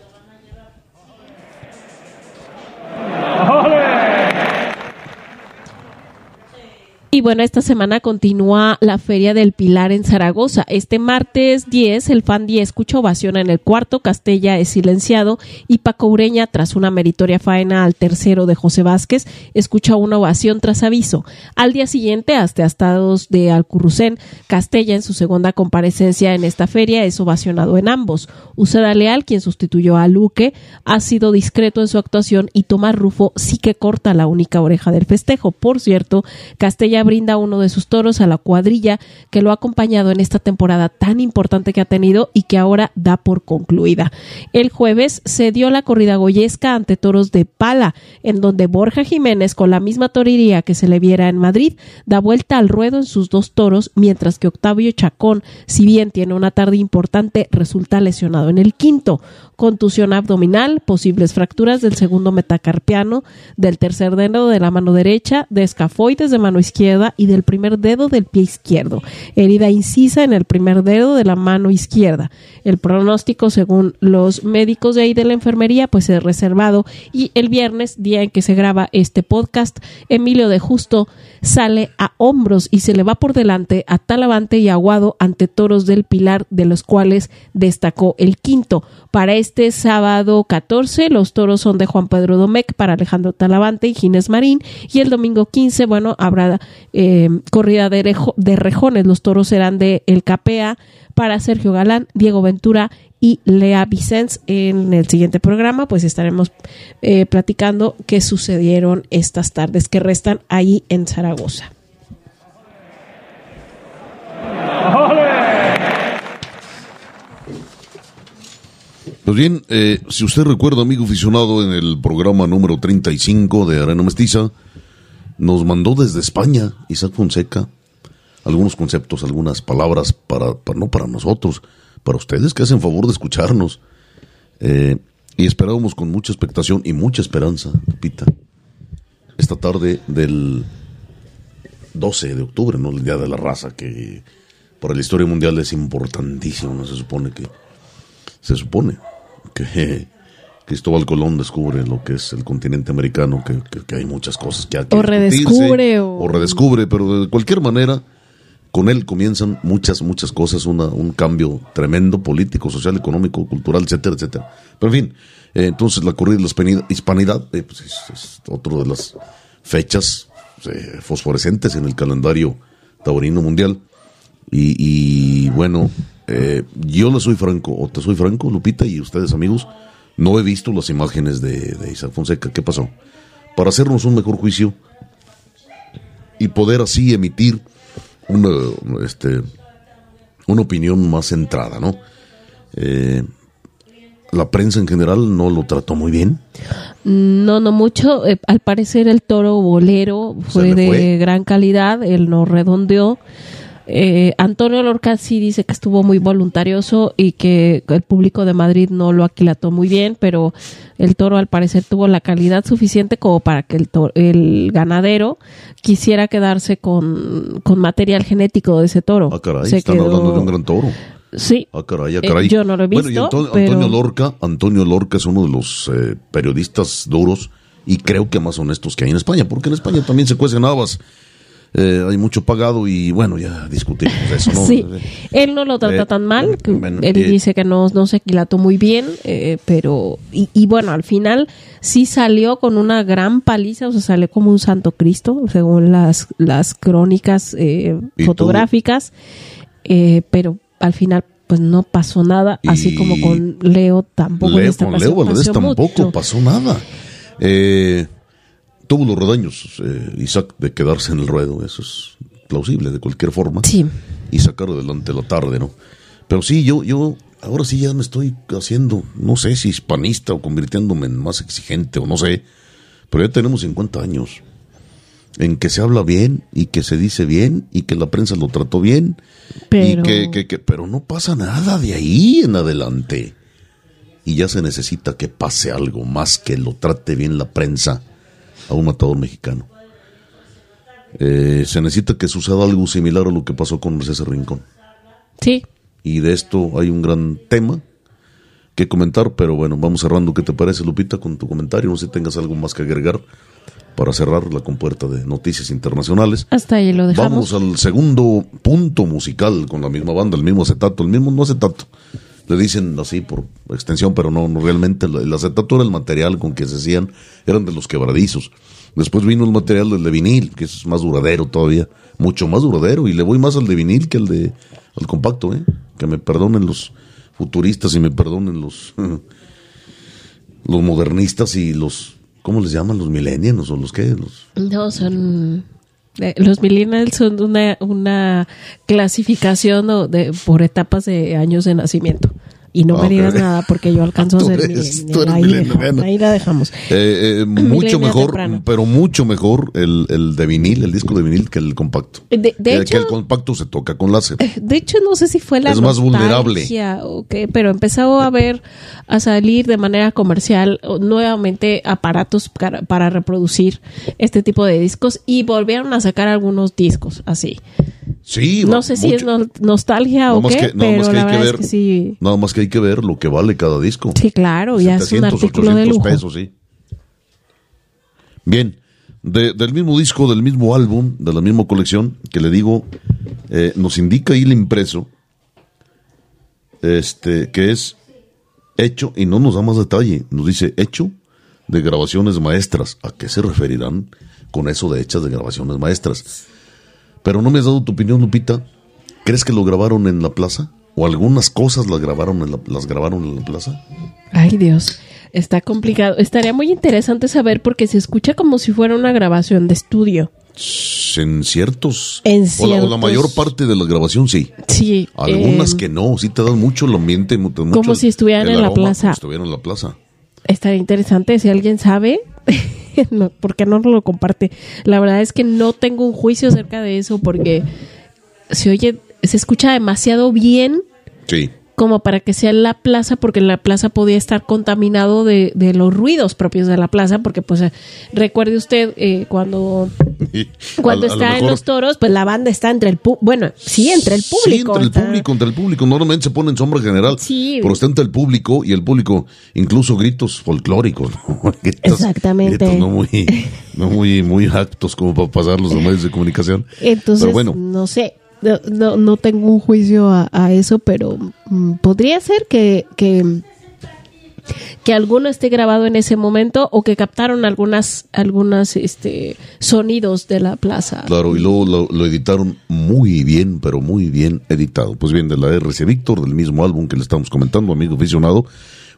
Hallelujah. Y bueno, esta semana continúa la Feria del Pilar en Zaragoza. Este martes 10, el fan 10 escucha ovación en el cuarto, Castella es silenciado y Paco Ureña, tras una meritoria faena al tercero de José Vázquez, escucha una ovación tras aviso. Al día siguiente, hasta estados de Alcurrucén, Castella en su segunda comparecencia en esta feria es ovacionado en ambos. Usada Leal, quien sustituyó a Luque, ha sido discreto en su actuación y Tomás Rufo sí que corta la única oreja del festejo. Por cierto, Castella brinda uno de sus toros a la cuadrilla que lo ha acompañado en esta temporada tan importante que ha tenido y que ahora da por concluida. El jueves se dio la corrida goyesca ante toros de pala, en donde Borja Jiménez, con la misma toriría que se le viera en Madrid, da vuelta al ruedo en sus dos toros, mientras que Octavio Chacón, si bien tiene una tarde importante, resulta lesionado en el quinto contusión abdominal, posibles fracturas del segundo metacarpiano, del tercer dedo de la mano derecha, de escafoides de mano izquierda y del primer dedo del pie izquierdo, herida incisa en el primer dedo de la mano izquierda. El pronóstico, según los médicos de ahí de la enfermería, pues es reservado y el viernes, día en que se graba este podcast, Emilio de Justo sale a hombros y se le va por delante a Talavante y Aguado ante toros del Pilar, de los cuales destacó el quinto. Para este sábado 14, los toros son de Juan Pedro Domecq para Alejandro Talavante y Ginés Marín. Y el domingo 15, bueno, habrá eh, corrida de, rejones. Los toros serán de El Capea para Sergio Galán, Diego Ventura y Lea Vicens. En el siguiente programa, pues estaremos eh, platicando qué sucedieron estas tardes que restan ahí en Zaragoza. Pues bien, eh, si usted recuerda, amigo aficionado, en el programa número 35 de Arena Mestiza, nos mandó desde España Isaac Fonseca algunos conceptos, algunas palabras para, no para nosotros, para ustedes que hacen favor de escucharnos. Eh, y esperábamos con mucha expectación y mucha esperanza, Pita, esta tarde del 12 de octubre, ¿no? El Día de la Raza, que para la historia mundial es importantísimo, ¿no? Se supone que, se supone que Cristóbal Colón descubre lo que es el continente americano, que, hay muchas cosas que hay que O redescubre. O... redescubre, pero de cualquier manera, con él comienzan muchas, muchas cosas, una, un cambio tremendo, político, social, económico, cultural, etcétera, etcétera. Pero en fin, eh, entonces la corrida de la hispanidad eh, pues es, es, otro de las fechas eh, fosforescentes en el calendario taurino mundial. Y, y bueno, yo le soy franco, o te soy franco, Lupita, y ustedes amigos, no he visto las imágenes de, de Isaac Fonseca. ¿Qué pasó? Para hacernos un mejor juicio y poder así emitir una, este, una opinión más centrada, ¿no? Eh, la prensa en general no lo trató muy bien. No, no mucho. Eh, al parecer el toro bolero fue de gran calidad, él no redondeó. Eh, Antonio Lorca sí dice que estuvo muy voluntarioso y que el público de Madrid no lo aquilató muy bien, pero el toro al parecer tuvo la calidad suficiente como para que el, el ganadero quisiera quedarse con, material genético de ese toro. Ah, caray, están hablando de un gran toro. Sí. Ah, caray, ah, caray. Eh, yo no lo he visto. Bueno, y Antonio, Lorca, Antonio Lorca es uno de los eh, periodistas duros y creo que más honestos que hay en España, porque en España también se cuecen habas eh, hay mucho pagado y bueno, ya discutimos eso. ¿no? Sí, él no lo trata eh, tan mal, él dice que no, no se quilató muy bien, eh, pero, y, bueno, al final sí salió con una gran paliza, o sea, salió como un santo Cristo, según las, las crónicas fotográficas, pero al final pues no pasó nada, así como con Leo tampoco Leo, con Leo tampoco pasó nada. Eh, tuvo los redaños, eh, Isaac, de quedarse en el ruedo, eso es plausible de cualquier forma. Sí. Y sacar adelante la tarde, ¿no? Pero sí, yo, yo, ahora sí ya me estoy haciendo, no sé si hispanista o convirtiéndome en más exigente o no sé, pero ya tenemos 50 años en que se habla bien y que se dice bien y que la prensa lo trató bien pero... y que, que, pero no pasa nada de ahí en adelante y ya se necesita que pase algo más que lo trate bien la prensa a un matador mexicano. Eh, se necesita que suceda algo similar a lo que pasó con César Rincón. Sí. Y de esto hay un gran tema que comentar, pero bueno, vamos cerrando. ¿Qué te parece, Lupita, con tu comentario? No sé si tengas algo más que agregar para cerrar la compuerta de noticias internacionales. Hasta ahí lo dejamos. Vamos al segundo punto musical con la misma banda, el mismo acetato, el mismo no acetato. Le dicen así por extensión, pero no, no realmente. El acetato era el material con que se hacían, eran de los quebradizos. Después vino el material del de vinil, que es más duradero todavía, mucho más duradero, y le voy más al de vinil que al de al compacto, ¿eh? Que me perdonen los futuristas y me perdonen los los modernistas y los ¿cómo les llaman? los millennials o los qué? Los No, son los millennials son una, una clasificación de, por etapas de años de nacimiento. Y no me digas nada porque yo alcanzo a ser ahí, la dejamos. Eh, eh, mucho mejor, pero mucho mejor el, el, de vinil, el disco de vinil que el compacto. De, hecho, que el compacto se toca con láser. De hecho, no sé si fue la Es más vulnerable. pero empezó a ver, a salir de manera comercial nuevamente aparatos para, para reproducir este tipo de discos y volvieron a sacar algunos discos así. Sí, no sé si es nostalgia o qué, pero la verdad es que sí. Nada más que hay que ver lo que vale cada disco. Sí, claro, ya es un artículo de lujo. pesos, sí. Bien, del mismo disco, del mismo álbum, de la misma colección, que le digo, eh, nos indica ahí el impreso, este, que es hecho, y no nos da más detalle, nos dice hecho de grabaciones maestras. ¿A qué se referirán con eso de hechas de grabaciones maestras? Pero no me has dado tu opinión, Lupita. ¿Crees que lo grabaron en la plaza? ¿O algunas cosas las grabaron en la, las grabaron en la plaza? Ay, Dios. Está complicado. Estaría muy interesante saber porque se escucha como si fuera una grabación de estudio. En ciertos. En ciertos. O la, mayor parte de la grabación sí. Sí. Algunas que no. Sí te dan mucho el ambiente. Mucho como si estuvieran en la plaza. estuvieran en la plaza. Estaría interesante si alguien sabe. no, porque no lo comparte. La verdad es que no tengo un juicio acerca de eso porque se oye, se escucha demasiado bien. Sí como para que sea la plaza, porque la plaza podía estar contaminado de, de los ruidos propios de la plaza, porque pues eh, recuerde usted eh, cuando, cuando está en los toros, pues la banda está entre el bueno, sí, entre el público. Sí, entre el público, entre el público. Normalmente se pone en sombra general, sí. pero está entre el público y el público, incluso gritos folclóricos. Exactamente. no muy, no muy, muy actos como para pasar los medios de comunicación. Entonces, bueno. no sé, no, no tengo un juicio a, eso, pero mm, podría ser que, que, alguno esté grabado en ese momento o que captaron algunas, algunas este, sonidos de la plaza. Claro, y luego lo, editaron muy bien, pero muy bien editado. Pues bien, de la RC Víctor, del mismo álbum que le estamos comentando, amigo aficionado,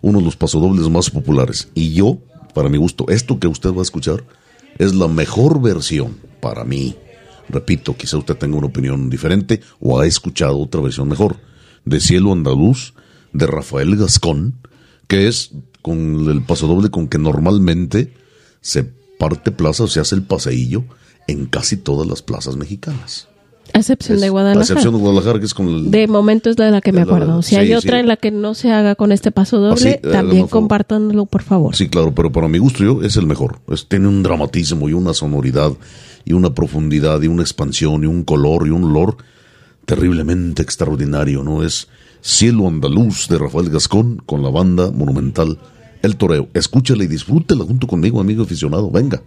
uno de los pasodobles más populares. Y yo, para mi gusto, esto que usted va a escuchar es la mejor versión para mí Repito, quizá usted tenga una opinión diferente o ha escuchado otra versión mejor. De Cielo Andaluz, de Rafael Gascón, que es con el pasodoble con que normalmente se parte plaza o se hace el paseillo en casi todas las plazas mexicanas. A excepción de Guadalajara. A excepción de Guadalajara, que es con el, De momento es la de la que me acuerdo. si hay otra en la que no se haga con este paso doble, ah, también compártanlo, por favor. Sí, claro, pero para mi gusto yo es el mejor. tiene un dramatismo y una sonoridad y una profundidad y una expansión y un color y un olor terriblemente extraordinario, ¿no? Es Cielo Andaluz de Rafael Gascón con la banda monumental El Toreo. Escúchela y disfrútela junto conmigo, amigo aficionado. Venga.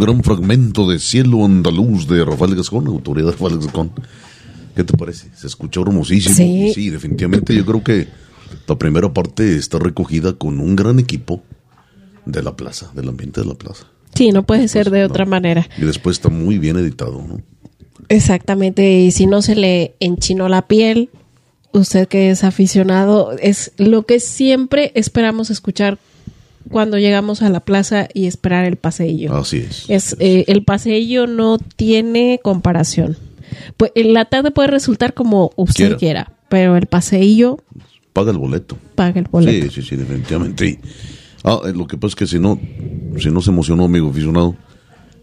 Gran fragmento de Cielo Andaluz de Rafael Gascón, autoridad de Rafael Gascón. ¿Qué te parece? Se escuchó hermosísimo. Sí. sí, definitivamente yo creo que la primera parte está recogida con un gran equipo de la plaza, del ambiente de la plaza. Sí, no puede ser de otra manera. Y después está muy bien editado, ¿no? Exactamente, y si no se le enchinó la piel, usted que es aficionado, es lo que siempre esperamos escuchar cuando llegamos a la plaza y esperar el paseillo. Así es. es eh, el paseillo no tiene comparación. Pues en la tarde puede resultar como usted quiera, pero el paseillo paga el boleto. Paga el boleto. Sí, sí, sí, definitivamente. ah, eh, lo que pasa es que si no, si no se emocionó, amigo aficionado,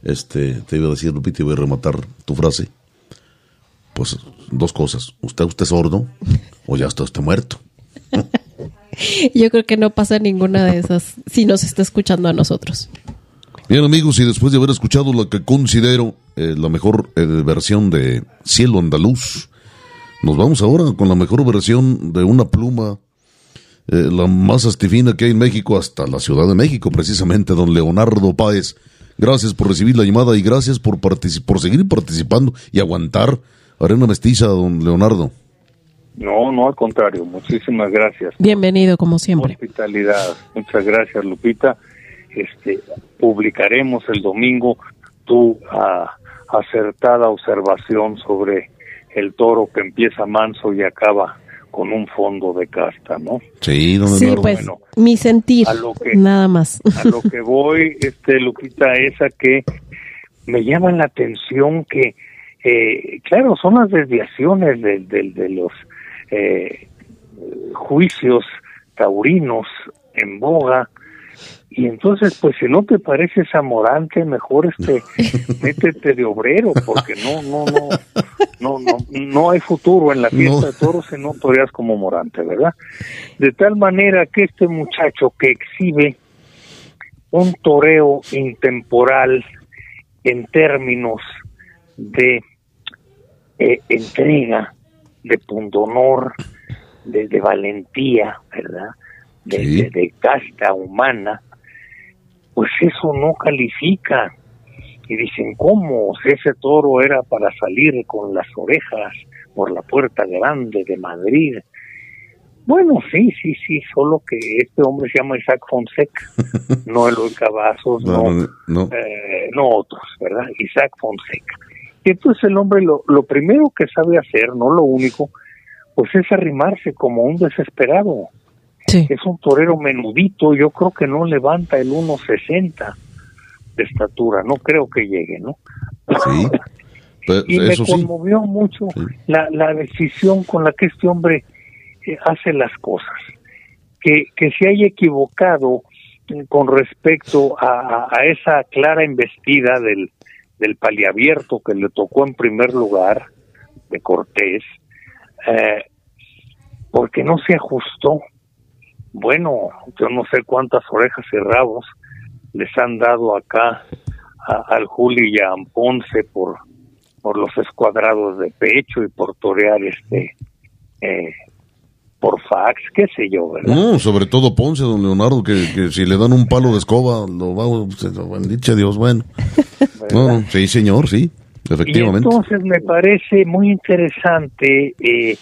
este, te iba a decir, Lupita, y voy a rematar tu frase. Pues dos cosas. ¿Usted, usted es sordo o ya está usted muerto? Yo creo que no pasa ninguna de esas si nos está escuchando a nosotros. Bien amigos, y después de haber escuchado la que considero eh, la mejor eh, versión de Cielo Andaluz, nos vamos ahora con la mejor versión de una pluma, eh, la más astifina que hay en México, hasta la Ciudad de México, precisamente, don Leonardo Páez. Gracias por recibir la llamada y gracias por, por seguir participando y aguantar Arena Mestiza, don Leonardo. No, no, al contrario. Muchísimas gracias. Bienvenido, como siempre. Hospitalidad. Muchas gracias, Lupita. Este, publicaremos el domingo tu ah, acertada observación sobre el toro que empieza manso y acaba con un fondo de casta, ¿no? Sí, sí pues mi sentir, a lo que, nada más. A lo que voy, este, Lupita, es a que me llama la atención que, eh, claro, son las desviaciones de, de, de los eh, juicios taurinos en boga. Y entonces pues si no te pareces amorante mejor este métete de obrero porque no no no no no no hay futuro en la fiesta de toros si no toreas como morante verdad de tal manera que este muchacho que exhibe un toreo intemporal en términos de eh, entrega de pundonor, de, valentía, ¿verdad? De, de, casta humana, pues eso no califica. Y dicen, ¿cómo? Si ese toro era para salir con las orejas por la puerta grande de Madrid. Bueno, sí, sí, sí, solo que este hombre se llama Isaac Fonseca, no Eloy Cavazos, no, no, eh, no otros, ¿verdad? Isaac Fonseca. Y entonces el hombre lo, lo primero que sabe hacer, no lo único, pues es arrimarse como un desesperado. Es un torero menudito, yo creo que no levanta el 1.60 de estatura, no creo que llegue, ¿no? Sí. y me conmovió mucho la, la decisión con la que este hombre eh, hace las cosas. Que, que se haya equivocado con respecto a, a, esa clara embestida del, del paliabierto que le tocó en primer lugar de Cortés, eh, porque no se ajustó. Bueno, yo no sé cuántas orejas y rabos les han dado acá al Juli y a Ponce por, por los escuadrados de pecho y por torear este eh, por fax, qué sé yo, ¿verdad? No, sobre todo Ponce, don Leonardo, que, si le dan un palo de escoba, lo va, bendice Dios, bueno. sí, señor, sí, efectivamente. entonces me parece muy interesante, eh,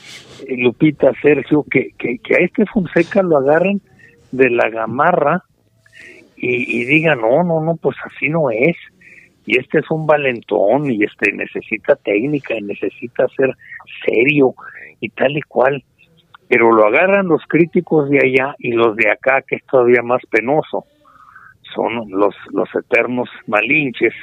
Lupita, Sergio, que, que, a este Fonseca lo agarren de la gamarra y, y digan, no, no, no, pues así no es. Y este es un valentón y este necesita técnica y necesita ser serio y tal y cual pero lo agarran los críticos de allá y los de acá, que es todavía más penoso. Son los, los eternos malinches.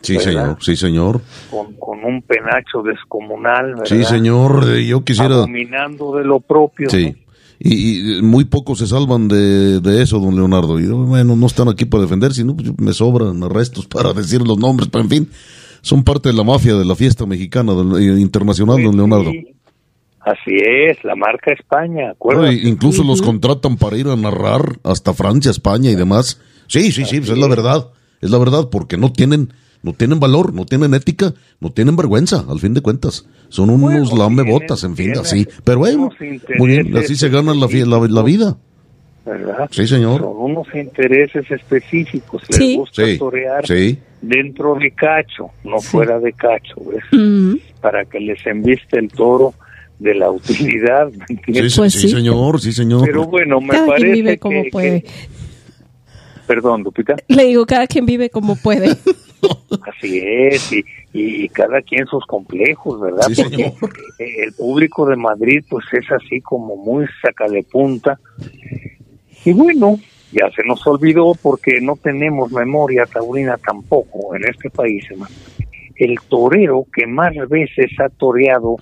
Sí, señor, sí, señor. Con, con un penacho descomunal, ¿verdad? Sí, señor, yo quisiera... Dominando de lo propio. Sí. Y, muy pocos se salvan de, de, eso, don Leonardo. Y bueno, no están aquí para defender, sino pues, me sobran arrestos para decir los nombres, pero en fin, son parte de la mafia de la fiesta mexicana eh, internacional, don Leonardo. Así es, la marca España, acuérdate. incluso los contratan para ir a narrar hasta Francia, España y demás. Sí, sí, sí, pues es la verdad, es la verdad, porque no tienen, no tienen valor, no tienen ética, no tienen vergüenza, al fin de cuentas. Son unos lamebotas, en fin, así. Pero bueno, muy bien, así se gana la, la, vida. ¿Verdad? Sí, señor. Son unos intereses específicos. Les gusta torear dentro de cacho, no fuera de cacho, ¿ves? Para que les enviste el toro de la utilidad. Sí, pues sí, señor, sí, señor. Pero bueno, me cada parece quien vive como puede. Perdón, Lupita. Le digo, cada quien vive como puede. Así es, y, y, cada quien sus complejos, ¿verdad? Porque el público de Madrid, pues es así como muy saca de punta. Y bueno, ya se nos olvidó porque no tenemos memoria taurina tampoco en este país, hermano. El torero que más veces ha toreado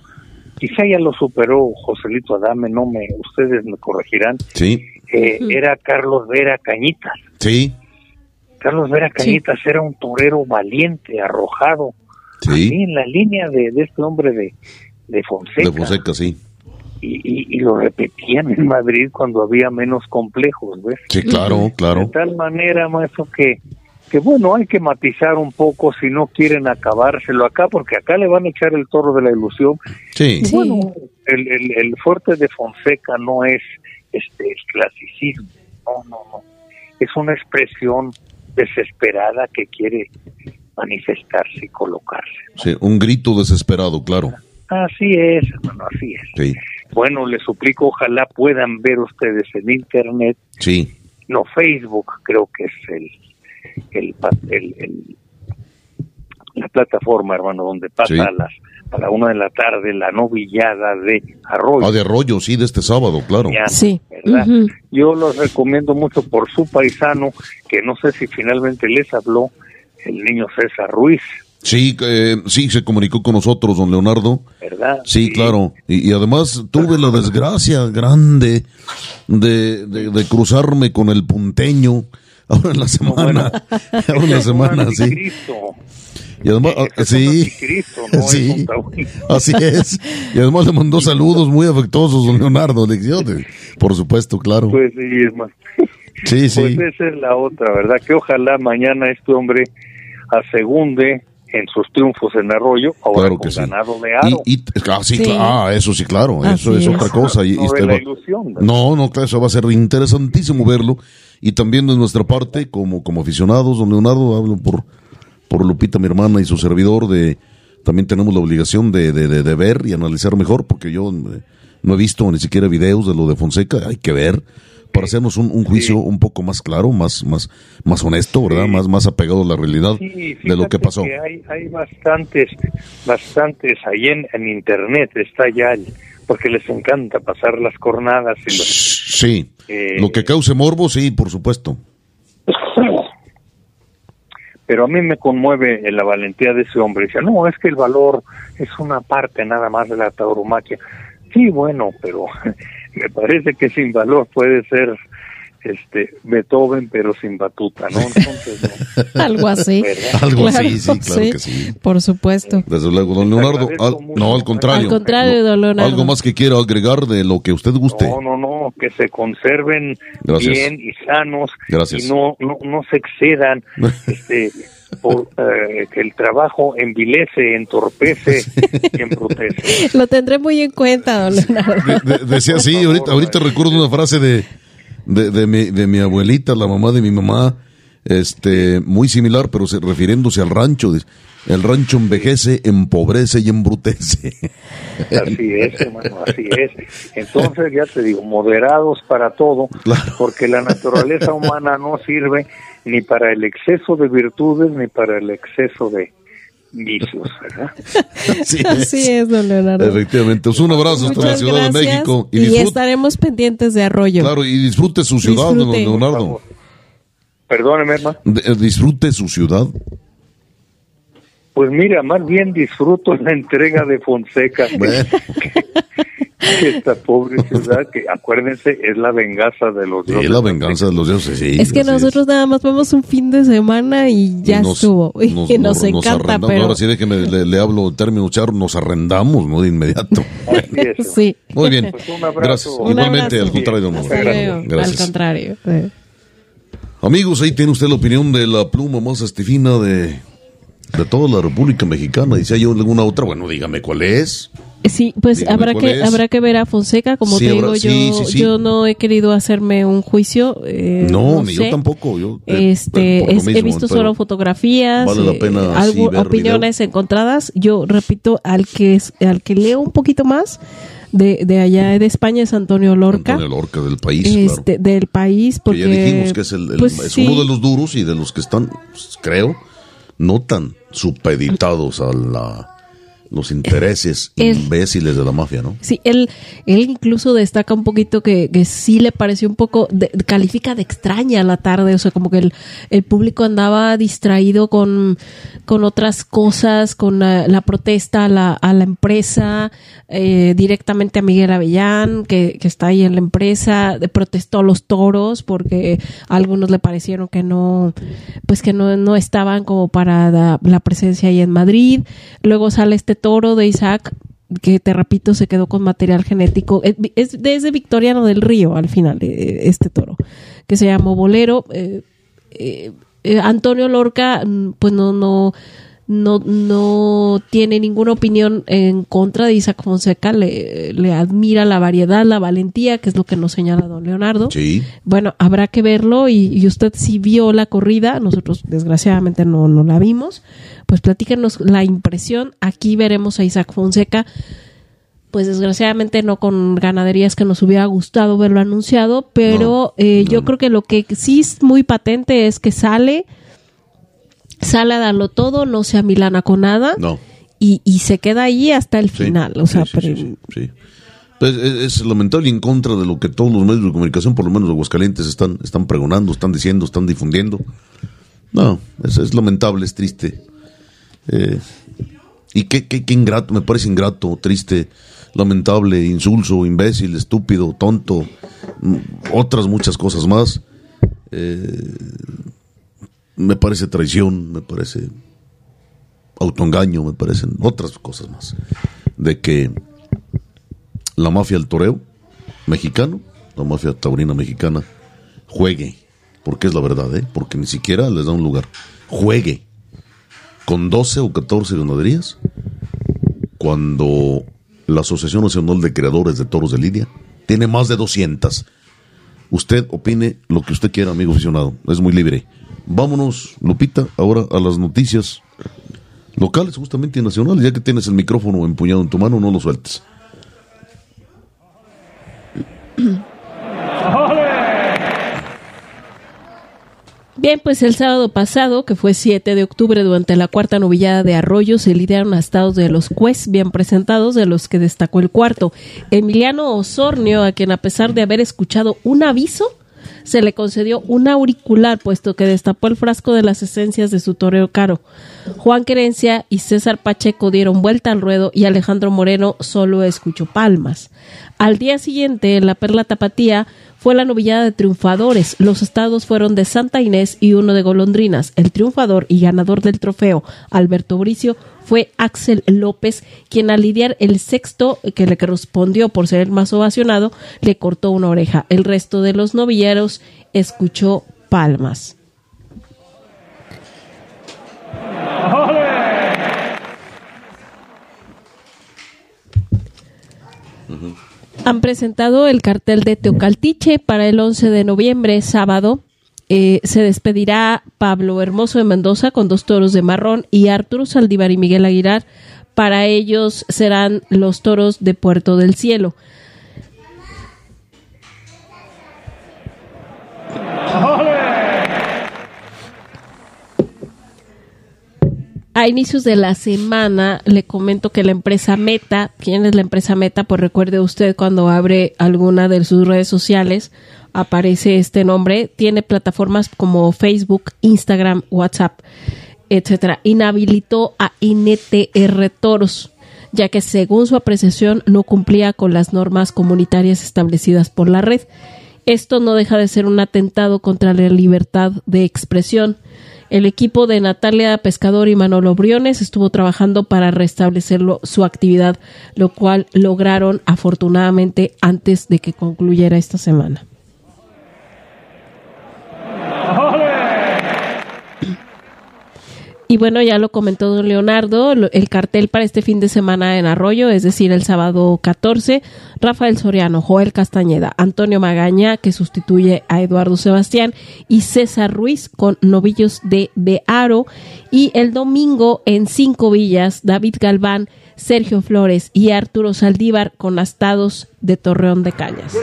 quizá ya lo superó Joselito Adame, no me, ustedes me corregirán. Sí. Eh, era Carlos Vera Cañitas. Sí. Carlos Vera Cañitas era un torero valiente, arrojado. Sí. en la línea de, este hombre de, de Fonseca. De Fonseca, sí. Y, y, lo repetían en Madrid cuando había menos complejos, ¿ves? Sí, claro, claro. De tal manera, maestro, que que bueno, hay que matizar un poco si no quieren acabárselo acá, porque acá le van a echar el toro de la ilusión. Sí. bueno, el, el, fuerte de Fonseca no es este el clasicismo, no, no, no. Es una expresión desesperada que quiere manifestarse y colocarse. Sí, un grito desesperado, claro. Así es, hermano, así es. Sí. Bueno, les suplico, ojalá puedan ver ustedes en internet. Sí. No, Facebook creo que es el el, el, la plataforma, hermano, donde pasa a las a la una de la tarde la novillada de Arroyo. Ah, de Arroyo, sí, de este sábado, claro. sí. Yo los recomiendo mucho por su paisano, que no sé si finalmente les habló, el niño César Ruiz. Sí, eh, sí, se comunicó con nosotros, don Leonardo. ¿Verdad? Sí, claro. Y, además tuve la desgracia grande de, de cruzarme con el punteño ahora en la semana, ahora en la semana, sí. Y además, ah, sí, sí, así es. Y además le mandó saludos muy afectuosos, don Leonardo, por supuesto, claro. Pues sí, es más. Sí, sí. Pues esa es la otra, ¿verdad? Que ojalá mañana este hombre asegunde en sus triunfos en Arroyo, ahora con ganado de aro. ah, ah, eso sí, claro, eso es, otra cosa. Y, no, no, claro, eso va a ser interesantísimo verlo. Y también de nuestra parte, como, como aficionados, don Leonardo, hablo por, por Lupita, mi hermana, y su servidor, de también tenemos la obligación de, de, de, ver y analizar mejor, porque yo eh, no he visto ni siquiera videos de lo de Fonseca, hay que ver para hacernos un, juicio un poco más claro, más más más honesto, ¿verdad? Más más apegado a la realidad de lo que pasó. hay, hay bastantes bastantes ahí en, en internet está ya porque les encanta pasar las cornadas y Sí. Eh, lo que cause morbo, sí, por supuesto. Pero a mí me conmueve la valentía de ese hombre. Dice, no, es que el valor es una parte nada más de la tauromaquia. Sí, bueno, pero me parece que sin valor puede ser este Beethoven pero sin batuta, ¿no? Entonces, Algo así. Algo así, sí, claro que sí. Por supuesto. Desde luego, don Leonardo. no, al contrario. Al contrario, don Leonardo. Algo más que quiera agregar de lo que usted guste. No, no, no, que se conserven bien y sanos Gracias. y no, no, no se excedan. este por, eh, que el trabajo envilece, entorpece y embrutece. Lo tendré muy en cuenta, don Leonardo. decía así, ahorita, ahorita recuerdo una frase de, de, de, mi, de mi abuelita, la mamá de mi mamá, este, muy similar, pero refiriéndose al rancho. El rancho envejece, empobrece y embrutece. Así es, hermano, así es. Entonces, ya te digo, moderados para todo, porque la naturaleza humana no sirve ni para el exceso de virtudes ni para el exceso de vicios, ¿verdad? Así, es. don Leonardo. Efectivamente. un abrazo hasta la Ciudad de México. Y, estaremos pendientes de Arroyo. Claro, y disfrute su ciudad, don Leonardo. Perdóneme, hermano. Eh, disfrute su ciudad. Pues mira, más bien disfruto la entrega de Fonseca. esta pobre ciudad que acuérdense es la venganza de los dioses. Es la venganza de los dioses, sí. Es que nosotros nada más vamos un fin de semana y ya estuvo. y nos, encanta, pero... Ahora sí déjeme, le, le hablo término char, nos arrendamos, ¿no? De inmediato. sí. Muy bien. Pues un Gracias. Igualmente, al contrario, Gracias. Al contrario. Amigos, ahí tiene usted la opinión de la pluma más estifina de de toda la República Mexicana. Y si hay alguna otra, bueno, dígame cuál es. Sí, pues habrá que habrá que ver a Fonseca, como te digo, yo yo no he querido hacerme un juicio. Eh, no, ni yo tampoco. Yo, eh, este, he visto solo fotografías, vale la pena eh, opiniones encontradas. Yo repito, al que al que leo un poquito más de, de allá de España es Antonio Lorca. Antonio Lorca del país, este, Del país, porque ya dijimos que es, el, pues es uno de los duros y de los que están, pues, creo, no tan supeditados a la los intereses imbéciles de la mafia, ¿no? Sí, él, él incluso destaca un poquito que, que sí le pareció un poco, califica de extraña la tarde, o sea, como que el, el público andaba distraído con, con otras cosas, con la, protesta a la, a la empresa, eh, directamente a Miguel Avellán, que, que está ahí en la empresa, protestó a los toros porque a algunos le parecieron que no, pues que no, no estaban como para la, la presencia ahí en Madrid. Luego sale este toro de Isaac, que te repito, se quedó con material genético. Es, desde Victoriano del Río, al final, eh, este toro, que se llamó Bolero. Eh, eh, Antonio Lorca, mm, pues no, no, no, no tiene ninguna opinión en contra de Isaac Fonseca, le, le, admira la variedad, la valentía, que es lo que nos señala don Leonardo. Sí. Bueno, habrá que verlo y, usted si vio la corrida, nosotros desgraciadamente no, no la vimos, pues platíquenos la impresión. Aquí veremos a Isaac Fonseca pues desgraciadamente no con ganaderías que nos hubiera gustado verlo anunciado, pero eh, yo creo que lo que sí es muy patente es que sale, sale a darlo todo, no se amilana con nada. No. Y, y se queda ahí hasta el final. O sea, sí, pues, es, lamentable y en contra de lo que todos los medios de comunicación, por lo menos de Aguascalientes, están, están pregonando, están diciendo, están difundiendo. No, es, es lamentable, es triste. Eh, y qué, qué, qué, ingrato, me parece ingrato, triste, lamentable, insulso, imbécil, estúpido, tonto, mm, otras muchas cosas más. Eh, me parece traición, me parece autoengaño, me parecen otras cosas más. De que la mafia del toreo mexicano, la mafia taurina mexicana, juegue, porque es la verdad, ¿eh? porque ni siquiera les da un lugar, juegue con 12 o 14 ganaderías, cuando la Asociación Nacional de Creadores de Toros de Lidia tiene más de 200. Usted opine lo que usted quiera, amigo aficionado, es muy libre. Vámonos, Lupita, ahora a las noticias locales justamente nacionales, ya que tienes el micrófono empuñado en tu mano, no lo sueltes. Bien, pues el sábado pasado, que fue 7 de octubre, durante la cuarta novillada de Arroyo, se lidiaron estados de los juez bien presentados, de los que destacó el cuarto. Emiliano Osornio, a quien a pesar de haber escuchado un aviso, se le concedió un auricular, puesto que destapó el frasco de las esencias de su toreo caro. Juan Querencia y César Pacheco dieron vuelta al ruedo y Alejandro Moreno solo escuchó palmas. Al día siguiente, en la Perla Tapatía, fue la novillada de triunfadores. Los estados fueron de Santa Inés y uno de Golondrinas. El triunfador y ganador del trofeo, Alberto Bricio, fue Axel López, quien al lidiar el sexto, que le correspondió por ser el más ovacionado, le cortó una oreja. El resto de los novilleros escuchó palmas. Han presentado el cartel de Teocaltiche para el 11 de noviembre, sábado. Eh, se despedirá Pablo Hermoso de Mendoza con dos toros de marrón y Arturo Saldívar y Miguel Aguilar. Para ellos serán los toros de Puerto del Cielo. A inicios de la semana le comento que la empresa Meta, ¿quién es la empresa Meta? Pues recuerde usted cuando abre alguna de sus redes sociales, aparece este nombre, tiene plataformas como Facebook, Instagram, WhatsApp, etcétera. Inhabilitó a INTR Toros, ya que según su apreciación no cumplía con las normas comunitarias establecidas por la red. Esto no deja de ser un atentado contra la libertad de expresión el equipo de Natalia Pescador y Manolo Briones estuvo trabajando para restablecer su actividad, lo cual lograron afortunadamente antes de que concluyera esta semana. Y bueno, ya lo comentó don Leonardo, el cartel para este fin de semana en Arroyo, es decir, el sábado 14, Rafael Soriano, Joel Castañeda, Antonio Magaña, que sustituye a Eduardo Sebastián, y César Ruiz con novillos de Bearo. Y el domingo en Cinco Villas, David Galván, Sergio Flores y Arturo Saldívar con astados de Torreón de Cañas.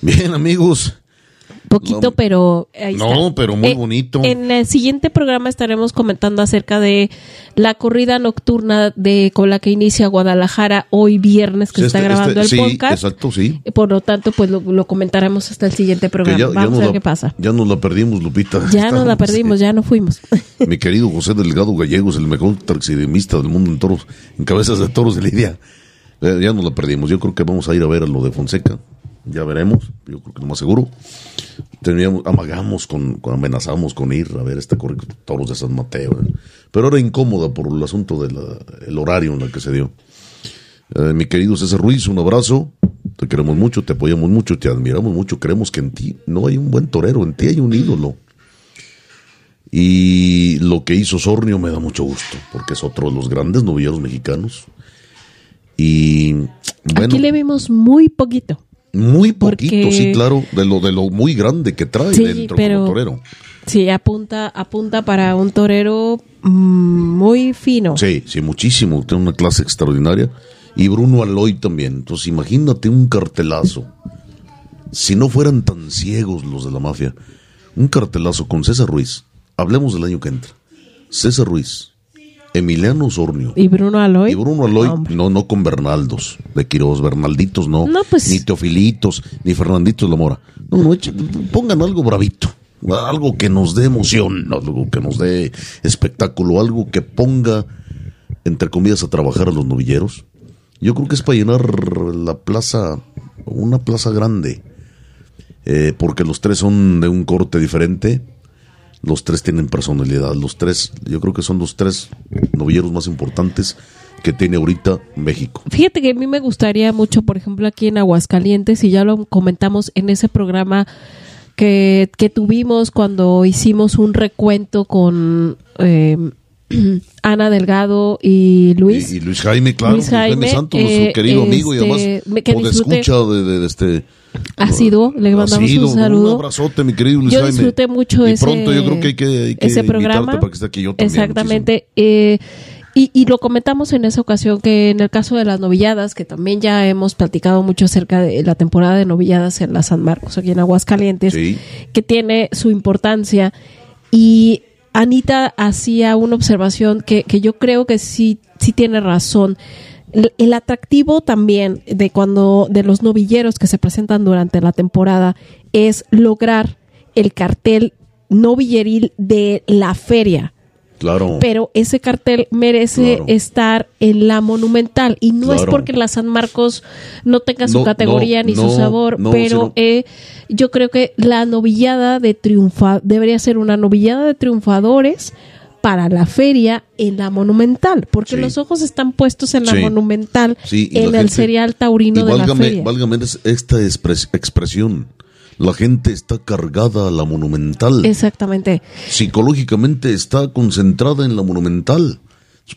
Bien, amigos. Poquito, pero No, pero muy eh, bonito. En el siguiente programa estaremos comentando acerca de la corrida nocturna de con la que inicia Guadalajara hoy viernes que se está este, grabando el sí, podcast. Exacto, sí. Por lo tanto, pues lo, comentaremos hasta el siguiente programa. Vamos a ver qué pasa. Ya nos la perdimos, Lupita. Ya nos la perdimos, ya no fuimos. Mi querido José Delgado Gallegos, el mejor taxidermista del mundo en toros, en cabezas de toros de Lidia. Ya nos la perdimos. Yo creo que vamos a ir a ver a lo de Fonseca ya veremos, yo creo que lo más seguro. Teníamos, amagamos con, amenazamos con ir a ver este corrido toros de San Mateo, pero era incómoda por el asunto del horario en el que se dio. Eh, mi querido César Ruiz, un abrazo, te queremos mucho, te apoyamos mucho, te admiramos mucho, creemos que en ti no hay un buen torero, en ti hay un ídolo. Y lo que hizo Sornio me da mucho gusto, porque es otro de los grandes novilleros mexicanos. Y bueno, aquí le vimos muy poquito. Muy poquito, sí, claro, de lo de lo muy grande que trae dentro del torero. Sí, apunta, apunta para un torero mm, muy fino. Sí, sí, muchísimo. Tiene una clase extraordinaria. Y Bruno Aloy también. Entonces, imagínate un cartelazo. Si no fueran tan ciegos los de la mafia, un cartelazo con César Ruiz. Hablemos del año que entra. César Ruiz, Emiliano Osornio. ¿Y Bruno Aloy? Y Bruno Aloy, no, no, con Bernaldos de Quiroz, Bernalditos no. Pues ni Teofilitos, ni Fernanditos La Mora. No, no, pongan algo bravito. Algo que nos dé emoción, algo que nos dé espectáculo, algo que ponga, entre comillas, a trabajar a los novilleros. Yo creo que es para llenar la plaza, una plaza grande, eh, porque los tres son de un corte diferente los tres tienen personalidad. Los tres, yo creo que son los tres novilleros más importantes que tiene ahorita México. Fíjate que a mí me gustaría mucho, por ejemplo, aquí en Aguascalientes, y ya lo comentamos en ese programa que, que tuvimos cuando hicimos un recuento con eh, Ana Delgado y Luis. Y, y Luis Jaime, claro, Luis Luis Jaime, Jaime, Santos, eh, nuestro querido amigo y este, además que por disfrute. escucha de, de- de este Asiduo, le mandamos asiduo, un saludo. Un abrazote, mi querido Luis yo Jaime. disfruté mucho y ese, pronto yo creo que hay que, hay que ese programa. para que esté aquí yo también. Exactamente. eh, y, y lo comentamos en esa ocasión que en el caso de las novilladas, que también ya hemos platicado mucho acerca de la temporada de novilladas en la San Marcos, aquí en Aguascalientes, Sí. que tiene su importancia. Y Anita hacía una observación que, que yo creo que sí, sí tiene razón. El, el atractivo también de cuando, de los novilleros que se presentan durante la temporada es lograr el cartel novilleril de la feria Claro. pero ese cartel merece Claro. estar en la monumental y no es porque la San Marcos no tenga su No, categoría no, ni su sabor, pero sino- eh, yo creo que la novillada de triunfa debería ser una novillada de triunfadores para la feria en la monumental, porque Sí. los ojos están puestos en la Sí. monumental, Sí, en la el gente- serial taurino y de la feria. válgame es- esta expres- expresión. La gente está cargada a la monumental. Exactamente. Psicológicamente está concentrada en la monumental.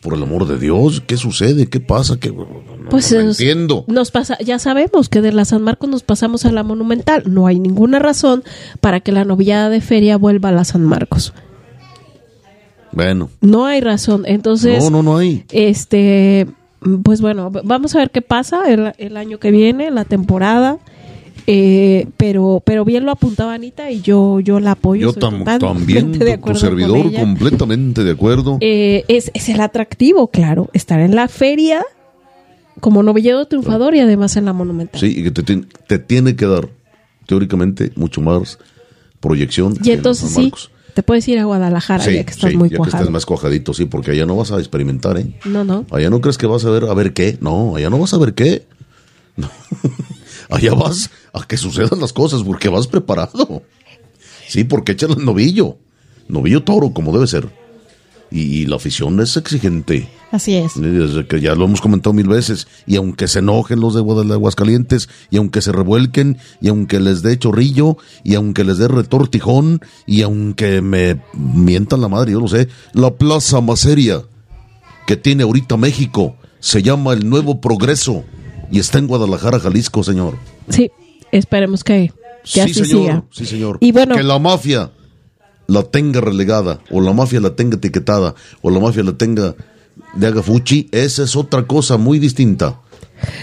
Por el amor de Dios, ¿qué sucede? ¿Qué pasa? ¿Qué, no, Pues no nos- entiendo. Nos pasa, ya sabemos que de la San Marcos nos pasamos a la Monumental. No hay ninguna razón para que la novillada de feria vuelva a la San Marcos. Bueno, No hay razón. Entonces, no, no, no hay. este, pues bueno, vamos a ver qué pasa el, el año que viene, la temporada. Eh, pero, pero bien lo apuntaba Anita y yo, yo la apoyo. Yo tam- también, de tu servidor, completamente de acuerdo. Eh, es, es el atractivo, claro, estar en la feria como novillero triunfador y además en la monumental. Sí, y que te, te tiene que dar, teóricamente, mucho más proyección. Y en entonces sí, te puedes ir a Guadalajara Sí, ya que estás sí, muy ya que estés más cuajadito, sí, porque allá no vas a experimentar, ¿eh? No, no. Allá no crees que vas a ver a ver qué. No, allá no vas a ver qué. No. Allá vas a que sucedan las cosas porque vas preparado. Sí, porque echan el novillo. Novillo toro, como debe ser. Y, y la afición es exigente. Así es. Desde que ya lo hemos comentado mil veces. Y aunque se enojen los de Aguascalientes, y aunque se revuelquen, y aunque les dé chorrillo, y aunque les dé retortijón, y aunque me mientan la madre, yo lo sé, la plaza más seria que tiene ahorita México se llama el Nuevo Progreso y está en Guadalajara, Jalisco, señor. Sí, esperemos que, que sí, así señor. siga. Sí, señor. Y bueno, que la mafia la tenga relegada, o la mafia la tenga etiquetada, o la mafia la tenga de haga fuchi, esa es otra cosa muy distinta.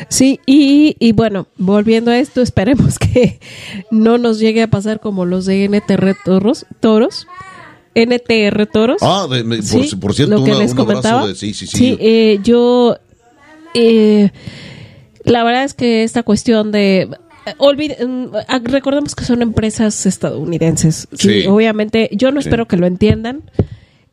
sí, y, y bueno, volviendo a esto, esperemos que no nos llegue a pasar como los de NTR Toros, toros NTR Toros. Ah, de- me- por, Sí, por cierto, lo que una- les un abrazo comentaba. de- sí, sí, sí. eh, yo. eh, la verdad es que esta cuestión de. olvide- mm, ah, recordemos que son empresas estadounidenses. Sí, Sí. Obviamente, yo no Sí. espero que lo entiendan.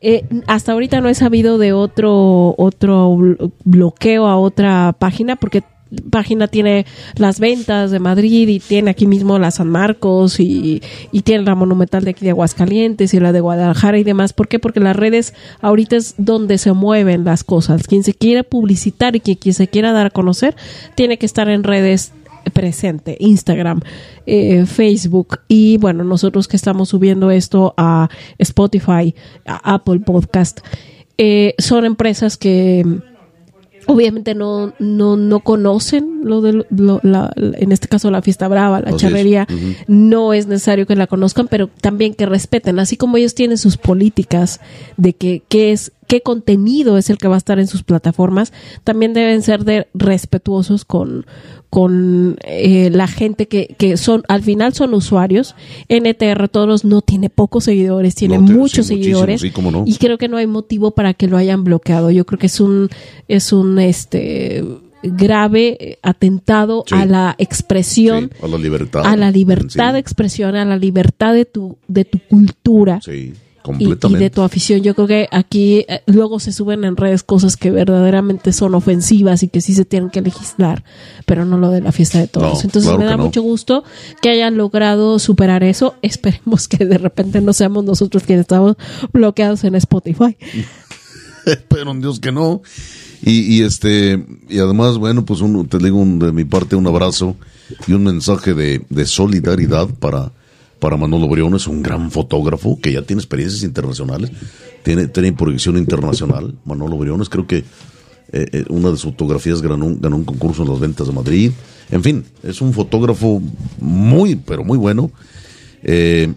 Eh, hasta ahorita no he sabido de otro otro blo- bloqueo a otra página porque página tiene las ventas de Madrid y tiene aquí mismo la San Marcos y, y tiene la monumental de aquí de Aguascalientes y la de Guadalajara y demás. ¿Por qué? Porque las redes ahorita es donde se mueven las cosas. Quien se quiera publicitar y quien, quien se quiera dar a conocer tiene que estar en redes presente, Instagram, eh, Facebook y bueno, nosotros que estamos subiendo esto a Spotify, a Apple Podcast, eh, son empresas que obviamente no, no, no conocen lo de lo- la- en este caso la fiesta brava, la Así es. charrería, no es necesario que la conozcan, pero también que respeten, así como ellos tienen sus políticas de que qué es qué contenido es el que va a estar en sus plataformas, también deben ser de respetuosos con con eh, la gente que, que son al final son usuarios. NTR Todos no tiene pocos seguidores, tiene No, muchos sí, seguidores sí, cómo no. y creo que no hay motivo para que lo hayan bloqueado. Yo creo que es un es un este grave atentado Sí. a la expresión, a la libertad. a la libertad de expresión, a la libertad de tu de tu cultura. Sí, Y, y completamente. de tu afición. Yo creo que aquí eh, luego se suben en redes cosas que verdaderamente son ofensivas y que sí se tienen que legislar, pero no lo de la fiesta de todos. No, Entonces claro me da no. mucho gusto que hayan logrado superar eso. Esperemos que de repente no seamos nosotros quienes estamos bloqueados en Spotify. Espero en Dios que no. Y, y este, y además, bueno, pues un- te digo un- de mi parte un abrazo y un mensaje de, de solidaridad para para Manolo Briones, un gran fotógrafo que ya tiene experiencias internacionales, tiene, tiene proyección internacional. Manolo Briones, creo que eh, eh, una de sus fotografías ganó, ganó un concurso en las ventas de Madrid. En fin, es un fotógrafo muy, pero muy bueno. Eh,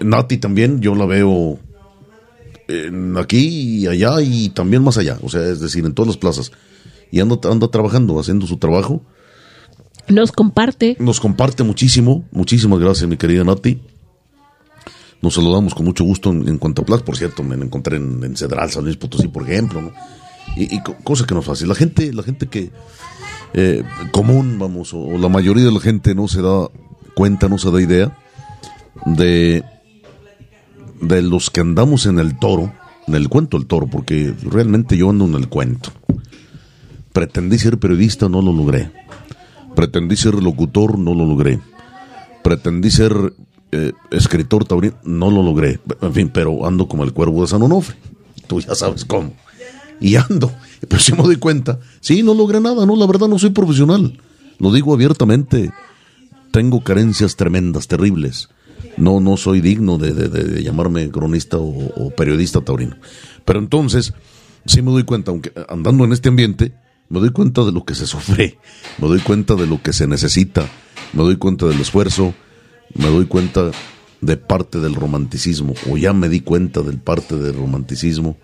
Nati también, yo la veo aquí y allá y también más allá, o sea, es decir, en todas las plazas. Y anda, anda trabajando, haciendo su trabajo. Nos comparte. Nos comparte muchísimo. Muchísimas gracias, mi querida Nati. Nos saludamos con mucho gusto en, cuanto a Plaza. Por cierto, me encontré en, Cedral, San Luis Potosí, por ejemplo. Y, cosa que no es fácil. La gente, la gente que eh, común, vamos, o, la mayoría de la gente no se da cuenta, no se da idea de, de los que andamos en el toro, en el cuento del toro, porque realmente yo ando en el cuento. Pretendí ser periodista, no lo logré. Pretendí ser locutor, no lo logré. Pretendí ser eh, escritor taurino, no lo logré. En fin, pero ando como el cuervo de San Onofre. Tú ya sabes cómo. Y ando. Pero si me doy cuenta, sí, no logré nada, no, la verdad no soy profesional. Lo digo abiertamente. Tengo carencias tremendas, terribles. No, no soy digno de, llamarme cronista o, o, periodista taurino. Pero entonces, sí me doy cuenta, aunque andando en este ambiente, me doy cuenta de lo que se sufre, me doy cuenta de lo que se necesita, me doy cuenta del esfuerzo, me doy cuenta de parte del romanticismo, o ya me di cuenta del parte del romanticismo,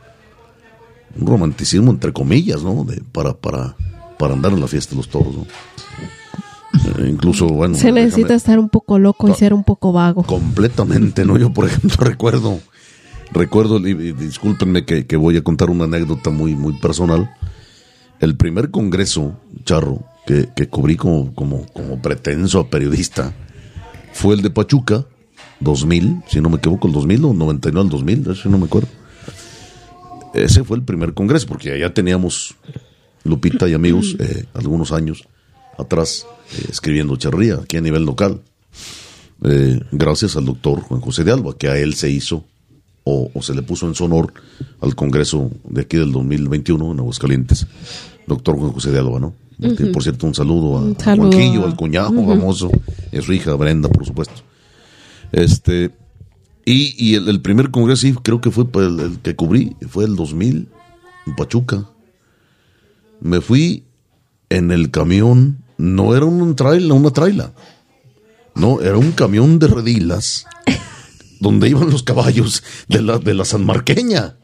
un romanticismo entre comillas, ¿no? De, para, para, para andar en la fiesta de los toros, ¿no? Eh, incluso, bueno. Se necesita estar un poco loco y ser un poco vago. Completamente, ¿no? Yo, por ejemplo, recuerdo, recuerdo, y, discúlpenme que, que, voy a contar una anécdota muy, muy personal el primer congreso, Charro, que, cubrí como, como, como pretenso a periodista, fue el de Pachuca, 2000, si no me equivoco, el 2000 o 99 al 2000, eso no me acuerdo. Ese fue el primer congreso, porque allá teníamos Lupita y amigos eh, algunos años atrás eh, escribiendo charría aquí a nivel local. Eh, gracias al doctor Juan José de Alba, que a él se hizo o, se le puso en su honor al Congreso de aquí del 2021 en Aguascalientes, doctor Juan José de Alba, ¿no? Por cierto, un saludo a, Juanquillo, al cuñado famoso, es su hija Brenda, por supuesto. Este, y, el, primer congreso, sí, creo que fue el, que cubrí, fue el 2000, en Pachuca. Me fui en el camión, no era un trailer, una traila, no, era un camión de redilas donde iban los caballos de la, de la Sanmarqueña.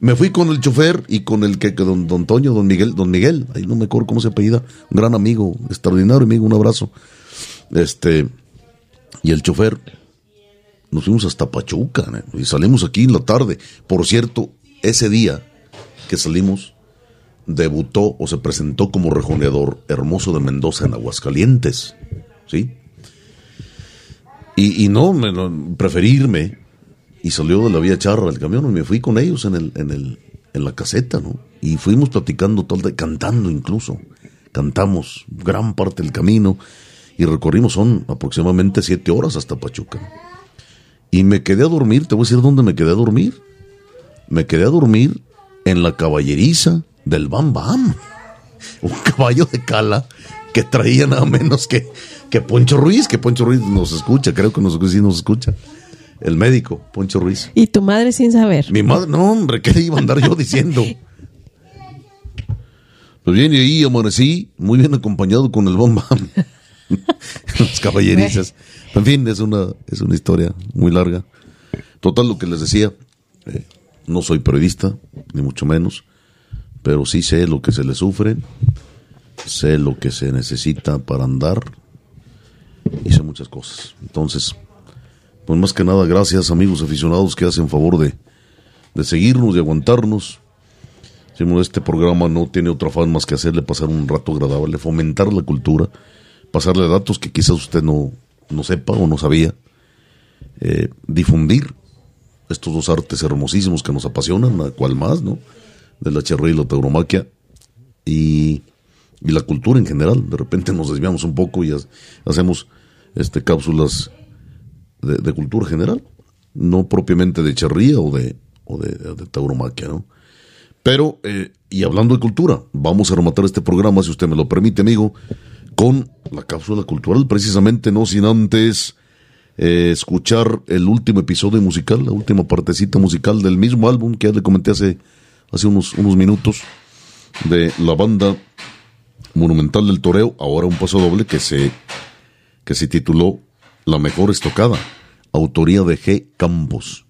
Me fui con el chofer y con el que, don, don Toño, don Miguel, don Miguel, ahí no me acuerdo cómo se apellida, un gran amigo, extraordinario amigo, un abrazo. Este, y el chofer, nos fuimos hasta Pachuca y salimos aquí en la tarde. Por cierto, ese día que salimos, debutó o se presentó como rejoneador Hermoso de Mendoza en Aguascalientes. ¿Sí? Y, no, me, preferí irme y salió de la vía charra el camión y me fui con ellos en, el, en, el, en la caseta, ¿no? Y fuimos platicando, todo cantando incluso. Cantamos gran parte del camino y recorrimos, son aproximadamente siete horas hasta Pachuca. Y me quedé a dormir, te voy a decir dónde me quedé a dormir. Me quedé a dormir en la caballeriza del Bam Bam. Un caballo de cala que traía nada menos que que Poncho Ruiz, que Poncho Ruiz nos escucha, creo que nos, sí nos escucha. El médico, Poncho Ruiz. ¿Y tu madre sin saber? Mi madre, no, hombre, ¿qué le iba a andar yo diciendo? Pues bien, y ahí amanecí, muy bien acompañado con el bomba. Las caballerizas. En fin, es una, es una historia muy larga. Total, lo que les decía, eh, no soy periodista, ni mucho menos, pero sí sé lo que se le sufre, sé lo que se necesita para andar, hice muchas cosas. Entonces, pues más que nada, gracias amigos aficionados que hacen favor de, de seguirnos, de aguantarnos. Este programa no tiene otra afán más que hacerle pasar un rato agradable, fomentar la cultura, pasarle datos que quizás usted no, no sepa o no sabía, eh, difundir estos dos artes hermosísimos que nos apasionan, a cual más, ¿no? De la charrería y la tauromaquia. Y y la cultura en general. De repente nos desviamos un poco y hacemos este, cápsulas de, cultura general, no propiamente de charría o de, o de, tauromaquia, ¿no? Pero, eh, y hablando de cultura, vamos a rematar este programa, si usted me lo permite, amigo, con la cápsula cultural, precisamente no sin antes eh, escuchar el último episodio musical, la última partecita musical del mismo álbum que ya le comenté hace, hace unos, unos minutos de la banda Monumental del Toreo, ahora un paso doble que se, que se tituló La Mejor Estocada, autoría de G. Campos.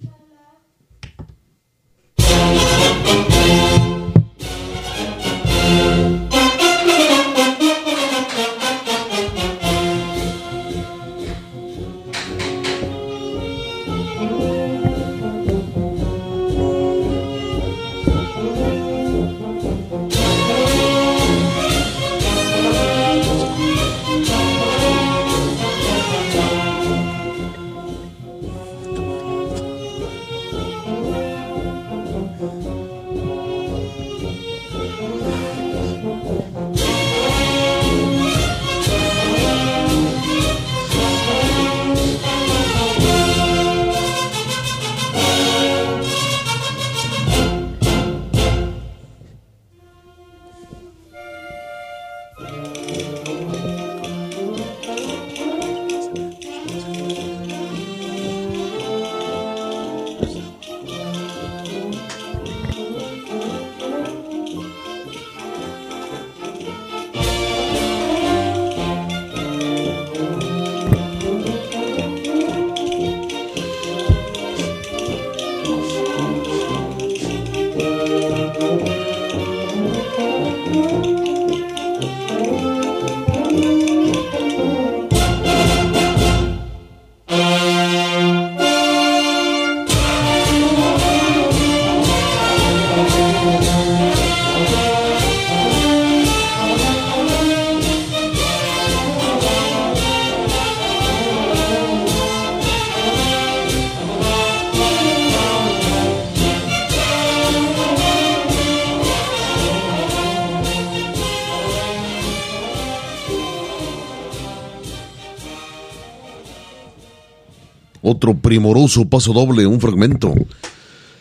Otro primoroso paso doble, un fragmento.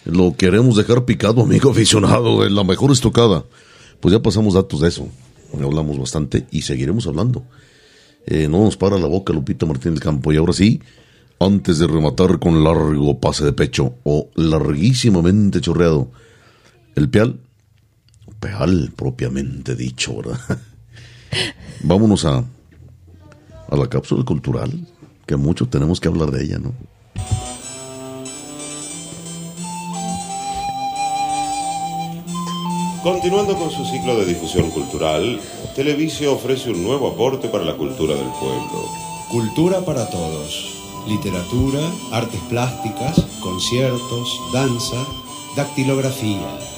Lo queremos dejar picado, amigo aficionado, en la mejor estocada. Pues ya pasamos datos de eso. Hablamos bastante y seguiremos hablando. Eh, no nos para la boca Lupita Martín del Campo. Y ahora sí, antes de rematar con largo pase de pecho o larguísimamente chorreado, el peal, peal propiamente dicho, ¿verdad? Vámonos a, a la cápsula cultural que mucho tenemos que hablar de ella, ¿no? Continuando con su ciclo de difusión cultural, Televisio ofrece un nuevo aporte para la cultura del pueblo. Cultura para todos. Literatura, artes plásticas, conciertos, danza, dactilografía.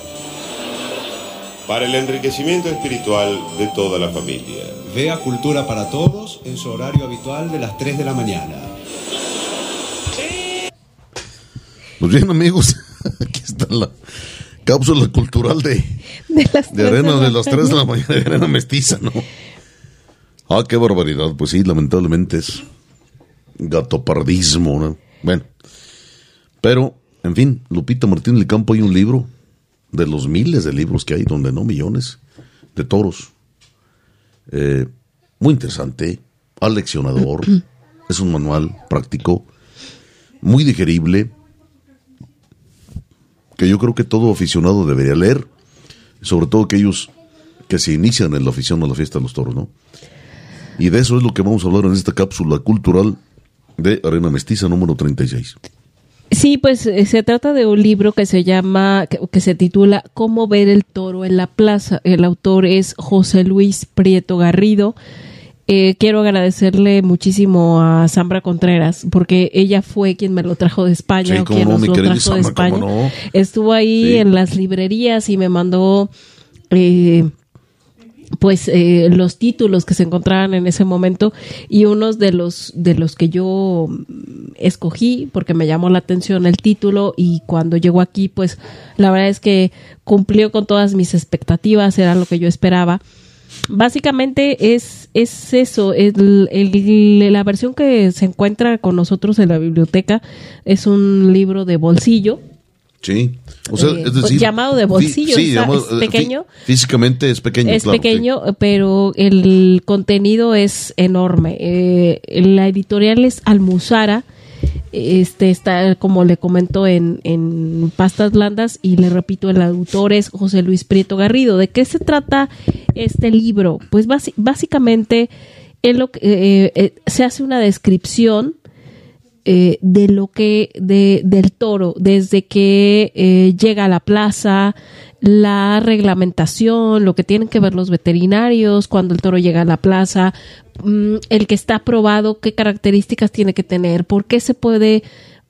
Para el enriquecimiento espiritual de toda la familia. Vea Cultura para Todos en su horario habitual de las 3 de la mañana. Pues bien, amigos, aquí está la cápsula cultural de, de, arena de, las 3 de la mañana, de arena mestiza, ¿no? Ah, qué barbaridad. Pues sí, lamentablemente es gatopardismo, ¿no? Bueno, pero, en fin, Lupita Martín del Campo hay un libro de los miles de libros que hay, donde no millones, de toros eh, muy interesante, aleccionador, es un manual práctico, muy digerible, que yo creo que todo aficionado debería leer, sobre todo aquellos que se inician en la afición a la fiesta de los toros, ¿no? Y de eso es lo que vamos a hablar en esta cápsula cultural de Arena Mestiza número 36. Sí, pues eh, se trata de un libro que se llama, que, se titula Cómo ver el toro en la plaza. El autor es José Luis Prieto Garrido. Eh, quiero agradecerle muchísimo a Sambra Contreras porque ella fue quien me lo trajo de España, quien nos lo trajo de España. Estuvo ahí en las librerías y me mandó eh, pues eh, los títulos que se encontraban en ese momento y unos de los de los que yo escogí porque me llamó la atención el título y cuando llegó aquí pues la verdad es que cumplió con todas mis expectativas era lo que yo esperaba. Básicamente es es eso la versión que se encuentra con nosotros en la biblioteca es un libro de bolsillo Sí. O sea, eh, es decir, llamado de bolsillo, es eh, pequeño. físicamente es pequeño. Es pequeño, pero el contenido es enorme. Eh, la editorial es Almuzara este está, como le comento, en, en Pastas Blandas y le repito, el autor es José Luis Prieto Garrido. ¿De qué se trata este libro? Pues básicamente en lo que, eh, eh, se hace una descripción eh, de lo que de, del toro desde que llega a la plaza la reglamentación lo que tienen que ver los veterinarios cuando el toro llega a la plaza Mm, el que está aprobado, qué características tiene que tener, por qué se puede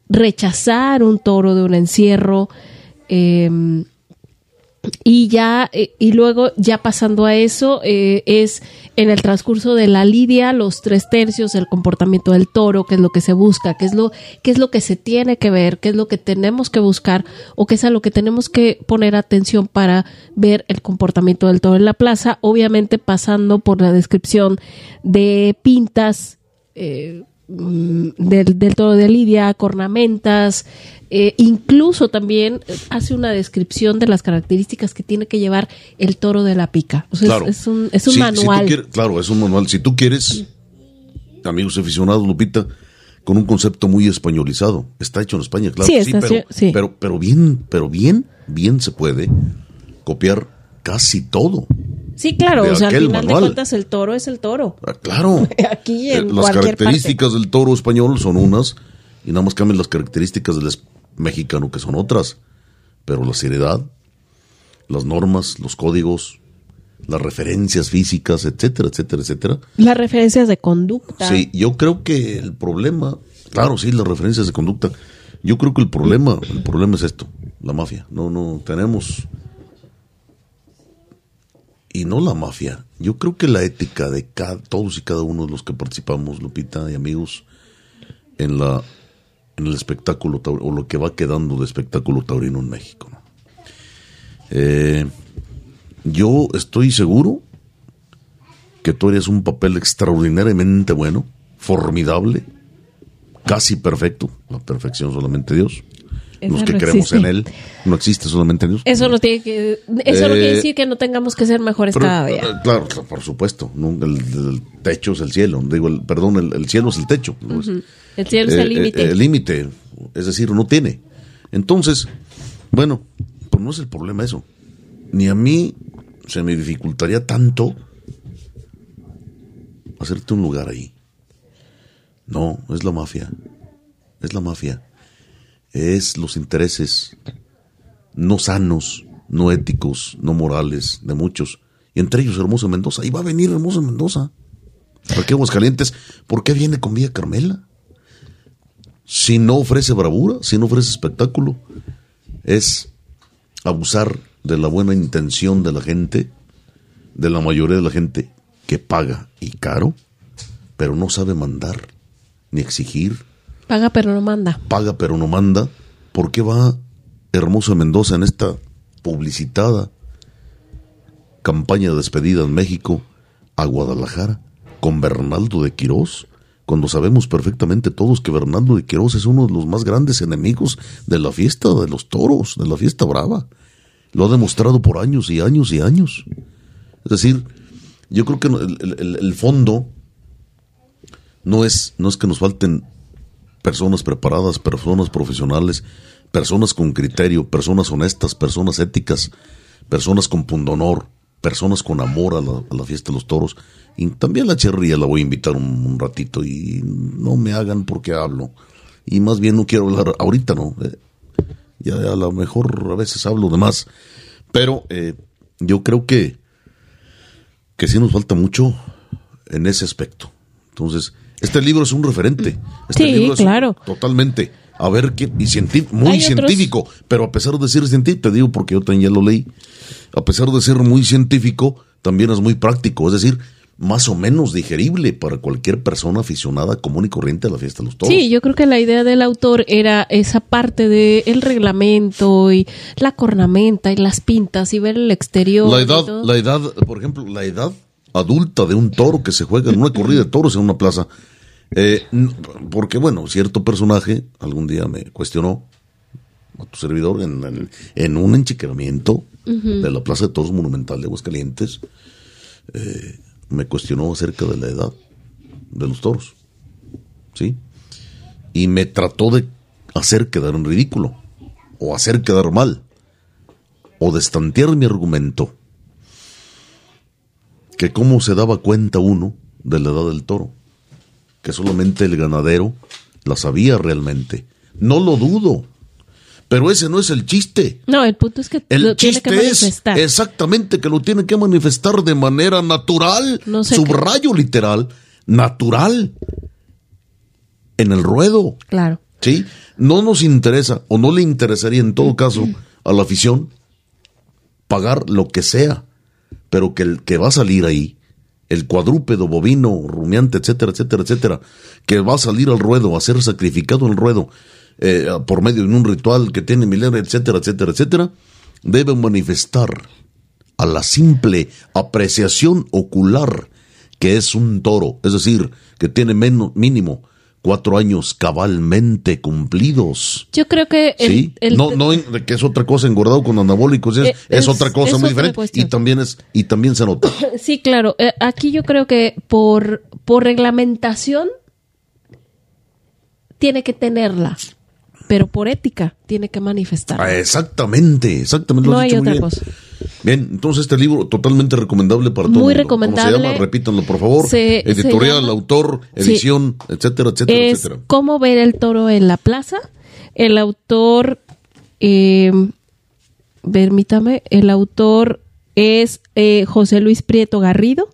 rechazar un toro de un encierro. Eh, y ya eh, y luego ya pasando a eso eh, es en el transcurso de la lidia los tres tercios el comportamiento del toro qué es lo que se busca qué es lo qué es lo que se tiene que ver qué es lo que tenemos que buscar o qué es a lo que tenemos que poner atención para ver el comportamiento del toro en la plaza obviamente pasando por la descripción de pintas eh, Mm, del, del, todo de Lidia, cornamentas, eh, incluso también hace una descripción de las características que tiene que llevar el toro de la pica. es, un, es un manual. claro, es un manual. Si tú quieres, amigos aficionados, Lupita, con un concepto muy españolizado. Está hecho en España, claro. Sí, pero, pero, pero bien, pero bien, bien se puede copiar casi todo. Sí, claro, o sea, al final de cuentas el toro es el toro. Ah, claro. Aquí en eh, Las características del toro español son unas y nada más cambian las características del mexicano que son otras. Pero la seriedad, las normas, los códigos, las referencias físicas, etcétera, etcétera, etcétera. Las referencias de conducta. Sí, yo creo que el problema, claro, sí, las referencias de conducta. Yo creo que el problema, el problema es esto, la mafia. No, no, tenemos y no la mafia. Yo creo que la ética de cada, todos y cada uno de los que participamos, Lupita y amigos, en la en el espectáculo o lo que va quedando de espectáculo taurino en México. Eh, yo estoy seguro que tú harías un papel extraordinariamente bueno, formidable, casi perfecto, la perfección solamente Dios los que creemos en Él. No existe solamente Dios. Eso no tiene que, eso no quiere eh, decir que no tengamos que ser mejores cada día. Eh, claro, por supuesto. El, techo es el cielo. Digo, el, perdón, el, cielo es el techo. El cielo es el eh, límite. el límite, es decir, no tiene. Entonces, bueno, pues no es el problema eso. Ni a mí se me dificultaría tanto hacerte un lugar ahí. No, es la mafia. Es la mafia es los intereses no sanos, no éticos, no morales de muchos. Y entre ellos Hermosa Mendoza. Y va a venir Hermosa Mendoza. ¿Por qué Aguascalientes? ¿Por qué viene con Villa Carmela? Si no ofrece bravura, si no ofrece espectáculo, es abusar de la buena intención de la gente, de la mayoría de la gente que paga y caro, pero no sabe mandar, ni exigir, Paga pero no manda. Paga pero no manda. ¿Por qué va Hermosa Mendoza en esta publicitada campaña de despedida en México a Guadalajara con Bernaldo de Quirós? Cuando sabemos perfectamente todos que Bernaldo de Quirós es uno de los más grandes enemigos de la fiesta de los toros, de la fiesta brava. Lo ha demostrado por años y años y años. Es decir, yo creo que el, el fondo no es, no es que nos falten personas preparadas, personas profesionales, personas con criterio, personas honestas, personas éticas, personas con pundonor, personas con amor a la, fiesta de los toros. Y también la cherría la voy a invitar un, ratito y no me hagan porque hablo. Y más bien no quiero hablar ahorita, ¿no? Eh, ya a lo mejor a veces hablo de más. Pero eh, yo creo que, que sí nos falta mucho en ese aspecto. Entonces, este libro es un referente. Este sí, libro es claro. totalmente. A ver, qué, y muy científico, pero a pesar de ser científico, te digo porque yo también ya lo leí, a pesar de ser muy científico, también es muy práctico, es decir, más o menos digerible para cualquier persona aficionada común y corriente a la fiesta de los toros. Sí, yo creo que la idea del autor era esa parte del el reglamento y la cornamenta y las pintas y ver el exterior. La edad, la edad, por ejemplo, la edad adulta de un toro que se juega en una corrida de toros en una plaza. Eh, porque, bueno, cierto personaje algún día me cuestionó a tu servidor en, en un enchiqueramiento de la Plaza de Toros Monumental de Aguascalientes. Eh, me cuestionó acerca de la edad de los toros. ¿Sí? y me trató de hacer quedar en ridículo, o hacer quedar mal, o destantear mi argumento, que cómo se daba cuenta uno de la edad del toro, que solamente el ganadero la sabía realmente. No lo dudo. Pero ese no es el chiste. No, el punto es que El lo tiene chiste que manifestar. es exactamente que lo tiene que manifestar de manera natural, No sé subrayo literal, natural, en el ruedo. Claro. ¿Sí? No nos interesa, o no le interesaría en todo caso a la afición pagar lo que sea, pero que el que va a salir ahí, el cuadrúpedo, bovino, rumiante, etcétera, etcétera, etcétera, que va a salir al ruedo, a ser sacrificado el ruedo, eh, por medio de un ritual que tiene milenio, etcétera, etcétera, etcétera, debe manifestar a la simple apreciación ocular que es un toro, es decir, que tiene menos, mínimo cuatro años cabalmente cumplidos. Yo creo que el, sí, el- no, no, que es otra cosa engordado con anabólicos, es, Eh, es es- otra cosa es muy otra diferente y también es y también se nota. Sí, claro. Eh, aquí yo creo que por, por reglamentación tiene que tenerla, pero por ética tiene que manifestar. Ah, exactamente, exactamente. lo No has hay dicho muy otra bien. cosa. Bien, entonces este libro totalmente recomendable para todo Muy mundo. recomendable. ¿Cómo se llama? Repítanlo, por favor. Se- se Editorial, llama- autor, Sí. edición, etcétera, etcétera, es etcétera. cómo ver el toro en la plaza. El autor, eh, permítame, el autor es eh, José Luis Prieto Garrido.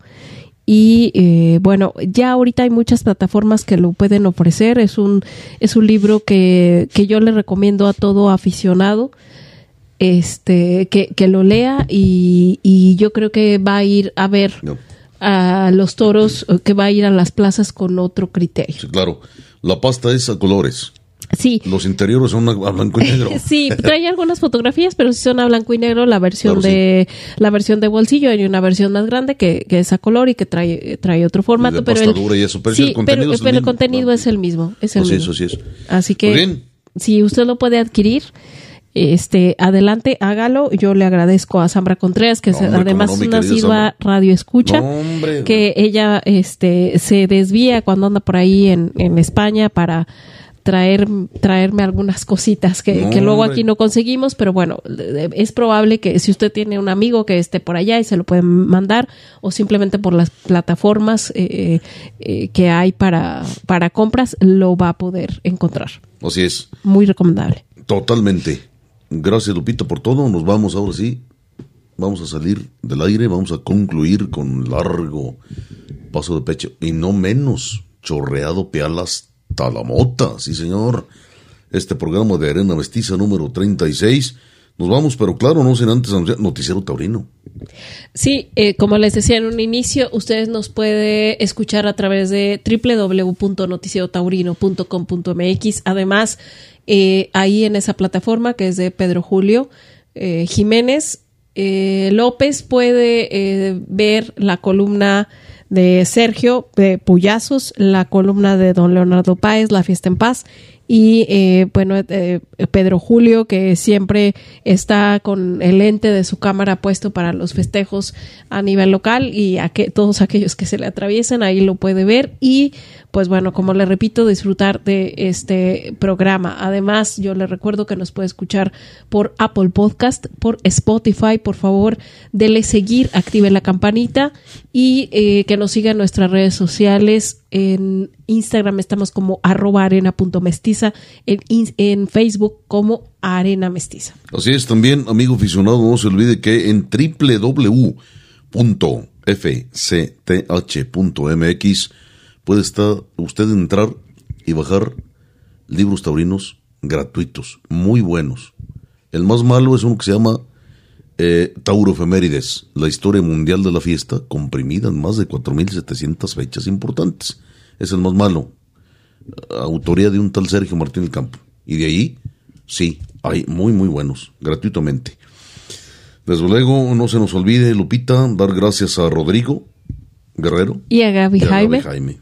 Y eh, bueno, ya ahorita hay muchas plataformas que lo pueden ofrecer. Es un, es un libro que, que yo le recomiendo a todo aficionado este que, que lo lea y, y yo creo que va a ir a ver No. a los toros, que va a ir a las plazas con otro criterio. Sí, claro. La pasta es a colores. Sí, Los interiores son a blanco y negro. sí, trae algunas fotografías, pero si son a blanco y negro, la versión Claro, sí. de la versión de bolsillo hay una versión más grande que, que es a color y que trae trae otro formato, pero el, y eso, pero sí, sí, el contenido pero, es el pero el contenido claro. es el mismo, es el Así es, mismo. así es. Así que bien. si usted lo puede adquirir, este, adelante, hágalo. Yo le agradezco a Sambra Contreras, que No, se- hombre, además no, es una silva radio escucha, No, hombre. que ella este, se desvía cuando anda por ahí en, en España para traer traerme algunas cositas que, No, que luego hombre. aquí no conseguimos, pero bueno, es probable que si usted tiene un amigo que esté por allá y se lo pueden mandar o simplemente por las plataformas eh, eh, que hay para, para compras, lo va a poder encontrar. Así es. Muy recomendable. Totalmente. Gracias, Lupita, por todo. Nos vamos ahora sí. Vamos a salir del aire. Vamos a concluir con largo paso de pecho. Y no menos, chorreado pealas talamota. Sí, señor. Este programa de Arena Mestiza número 36. Nos vamos, pero claro, no sin antes Noticiero Taurino. Sí, eh, como les decía en un inicio, ustedes nos puede escuchar a través de www.noticiotaurino.com.mx. Además, eh, ahí en esa plataforma que es de Pedro Julio eh, Jiménez, eh, López puede eh, ver la columna de Sergio de Puyazos, la columna de don Leonardo Páez, La Fiesta en Paz, y eh, bueno, eh, Pedro Julio, que siempre está con el lente de su cámara puesto para los festejos a nivel local y a que, todos aquellos que se le atraviesen, ahí lo puede ver y pues bueno, como le repito, disfrutar de este programa. Además, yo le recuerdo que nos puede escuchar por Apple Podcast, por Spotify, por favor, dele seguir, active la campanita y eh, que nos siga en nuestras redes sociales. En Instagram estamos como arroba arena.mestiza, en, en Facebook como arena mestiza. Así es, también, amigo aficionado, no se olvide que en www.fcth.mx puede estar, usted entrar y bajar libros taurinos gratuitos, muy buenos. El más malo es uno que se llama eh, Tauro Efemérides, la historia mundial de la fiesta, comprimida en más de 4.700 fechas importantes. Es el más malo. Autoría de un tal Sergio Martín del Campo. Y de ahí, sí, hay muy, muy buenos, gratuitamente. Desde luego, no se nos olvide, Lupita, dar gracias a Rodrigo Guerrero Y a Gaby y a Gaby Jaime, Jaime.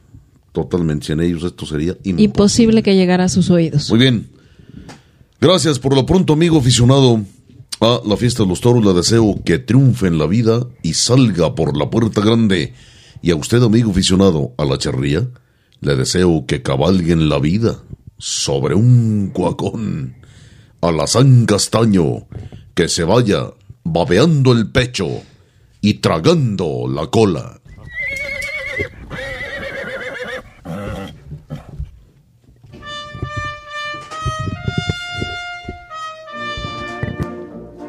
Totalmente, sin ellos esto sería imposible. imposible que llegara a sus oídos. Muy bien. Gracias por lo pronto, amigo aficionado a la fiesta de los toros. Le deseo que triunfe en la vida y salga por la puerta grande. Y a usted, amigo aficionado a la charría, le deseo que cabalgue en la vida. sobre un cuacón, alazán castaño, que se vaya babeando el pecho y tragando la cola.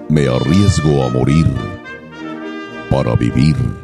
Me arriesgo a morir para vivir.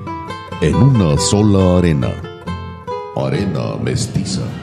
en una sola arena. Arena mestiza.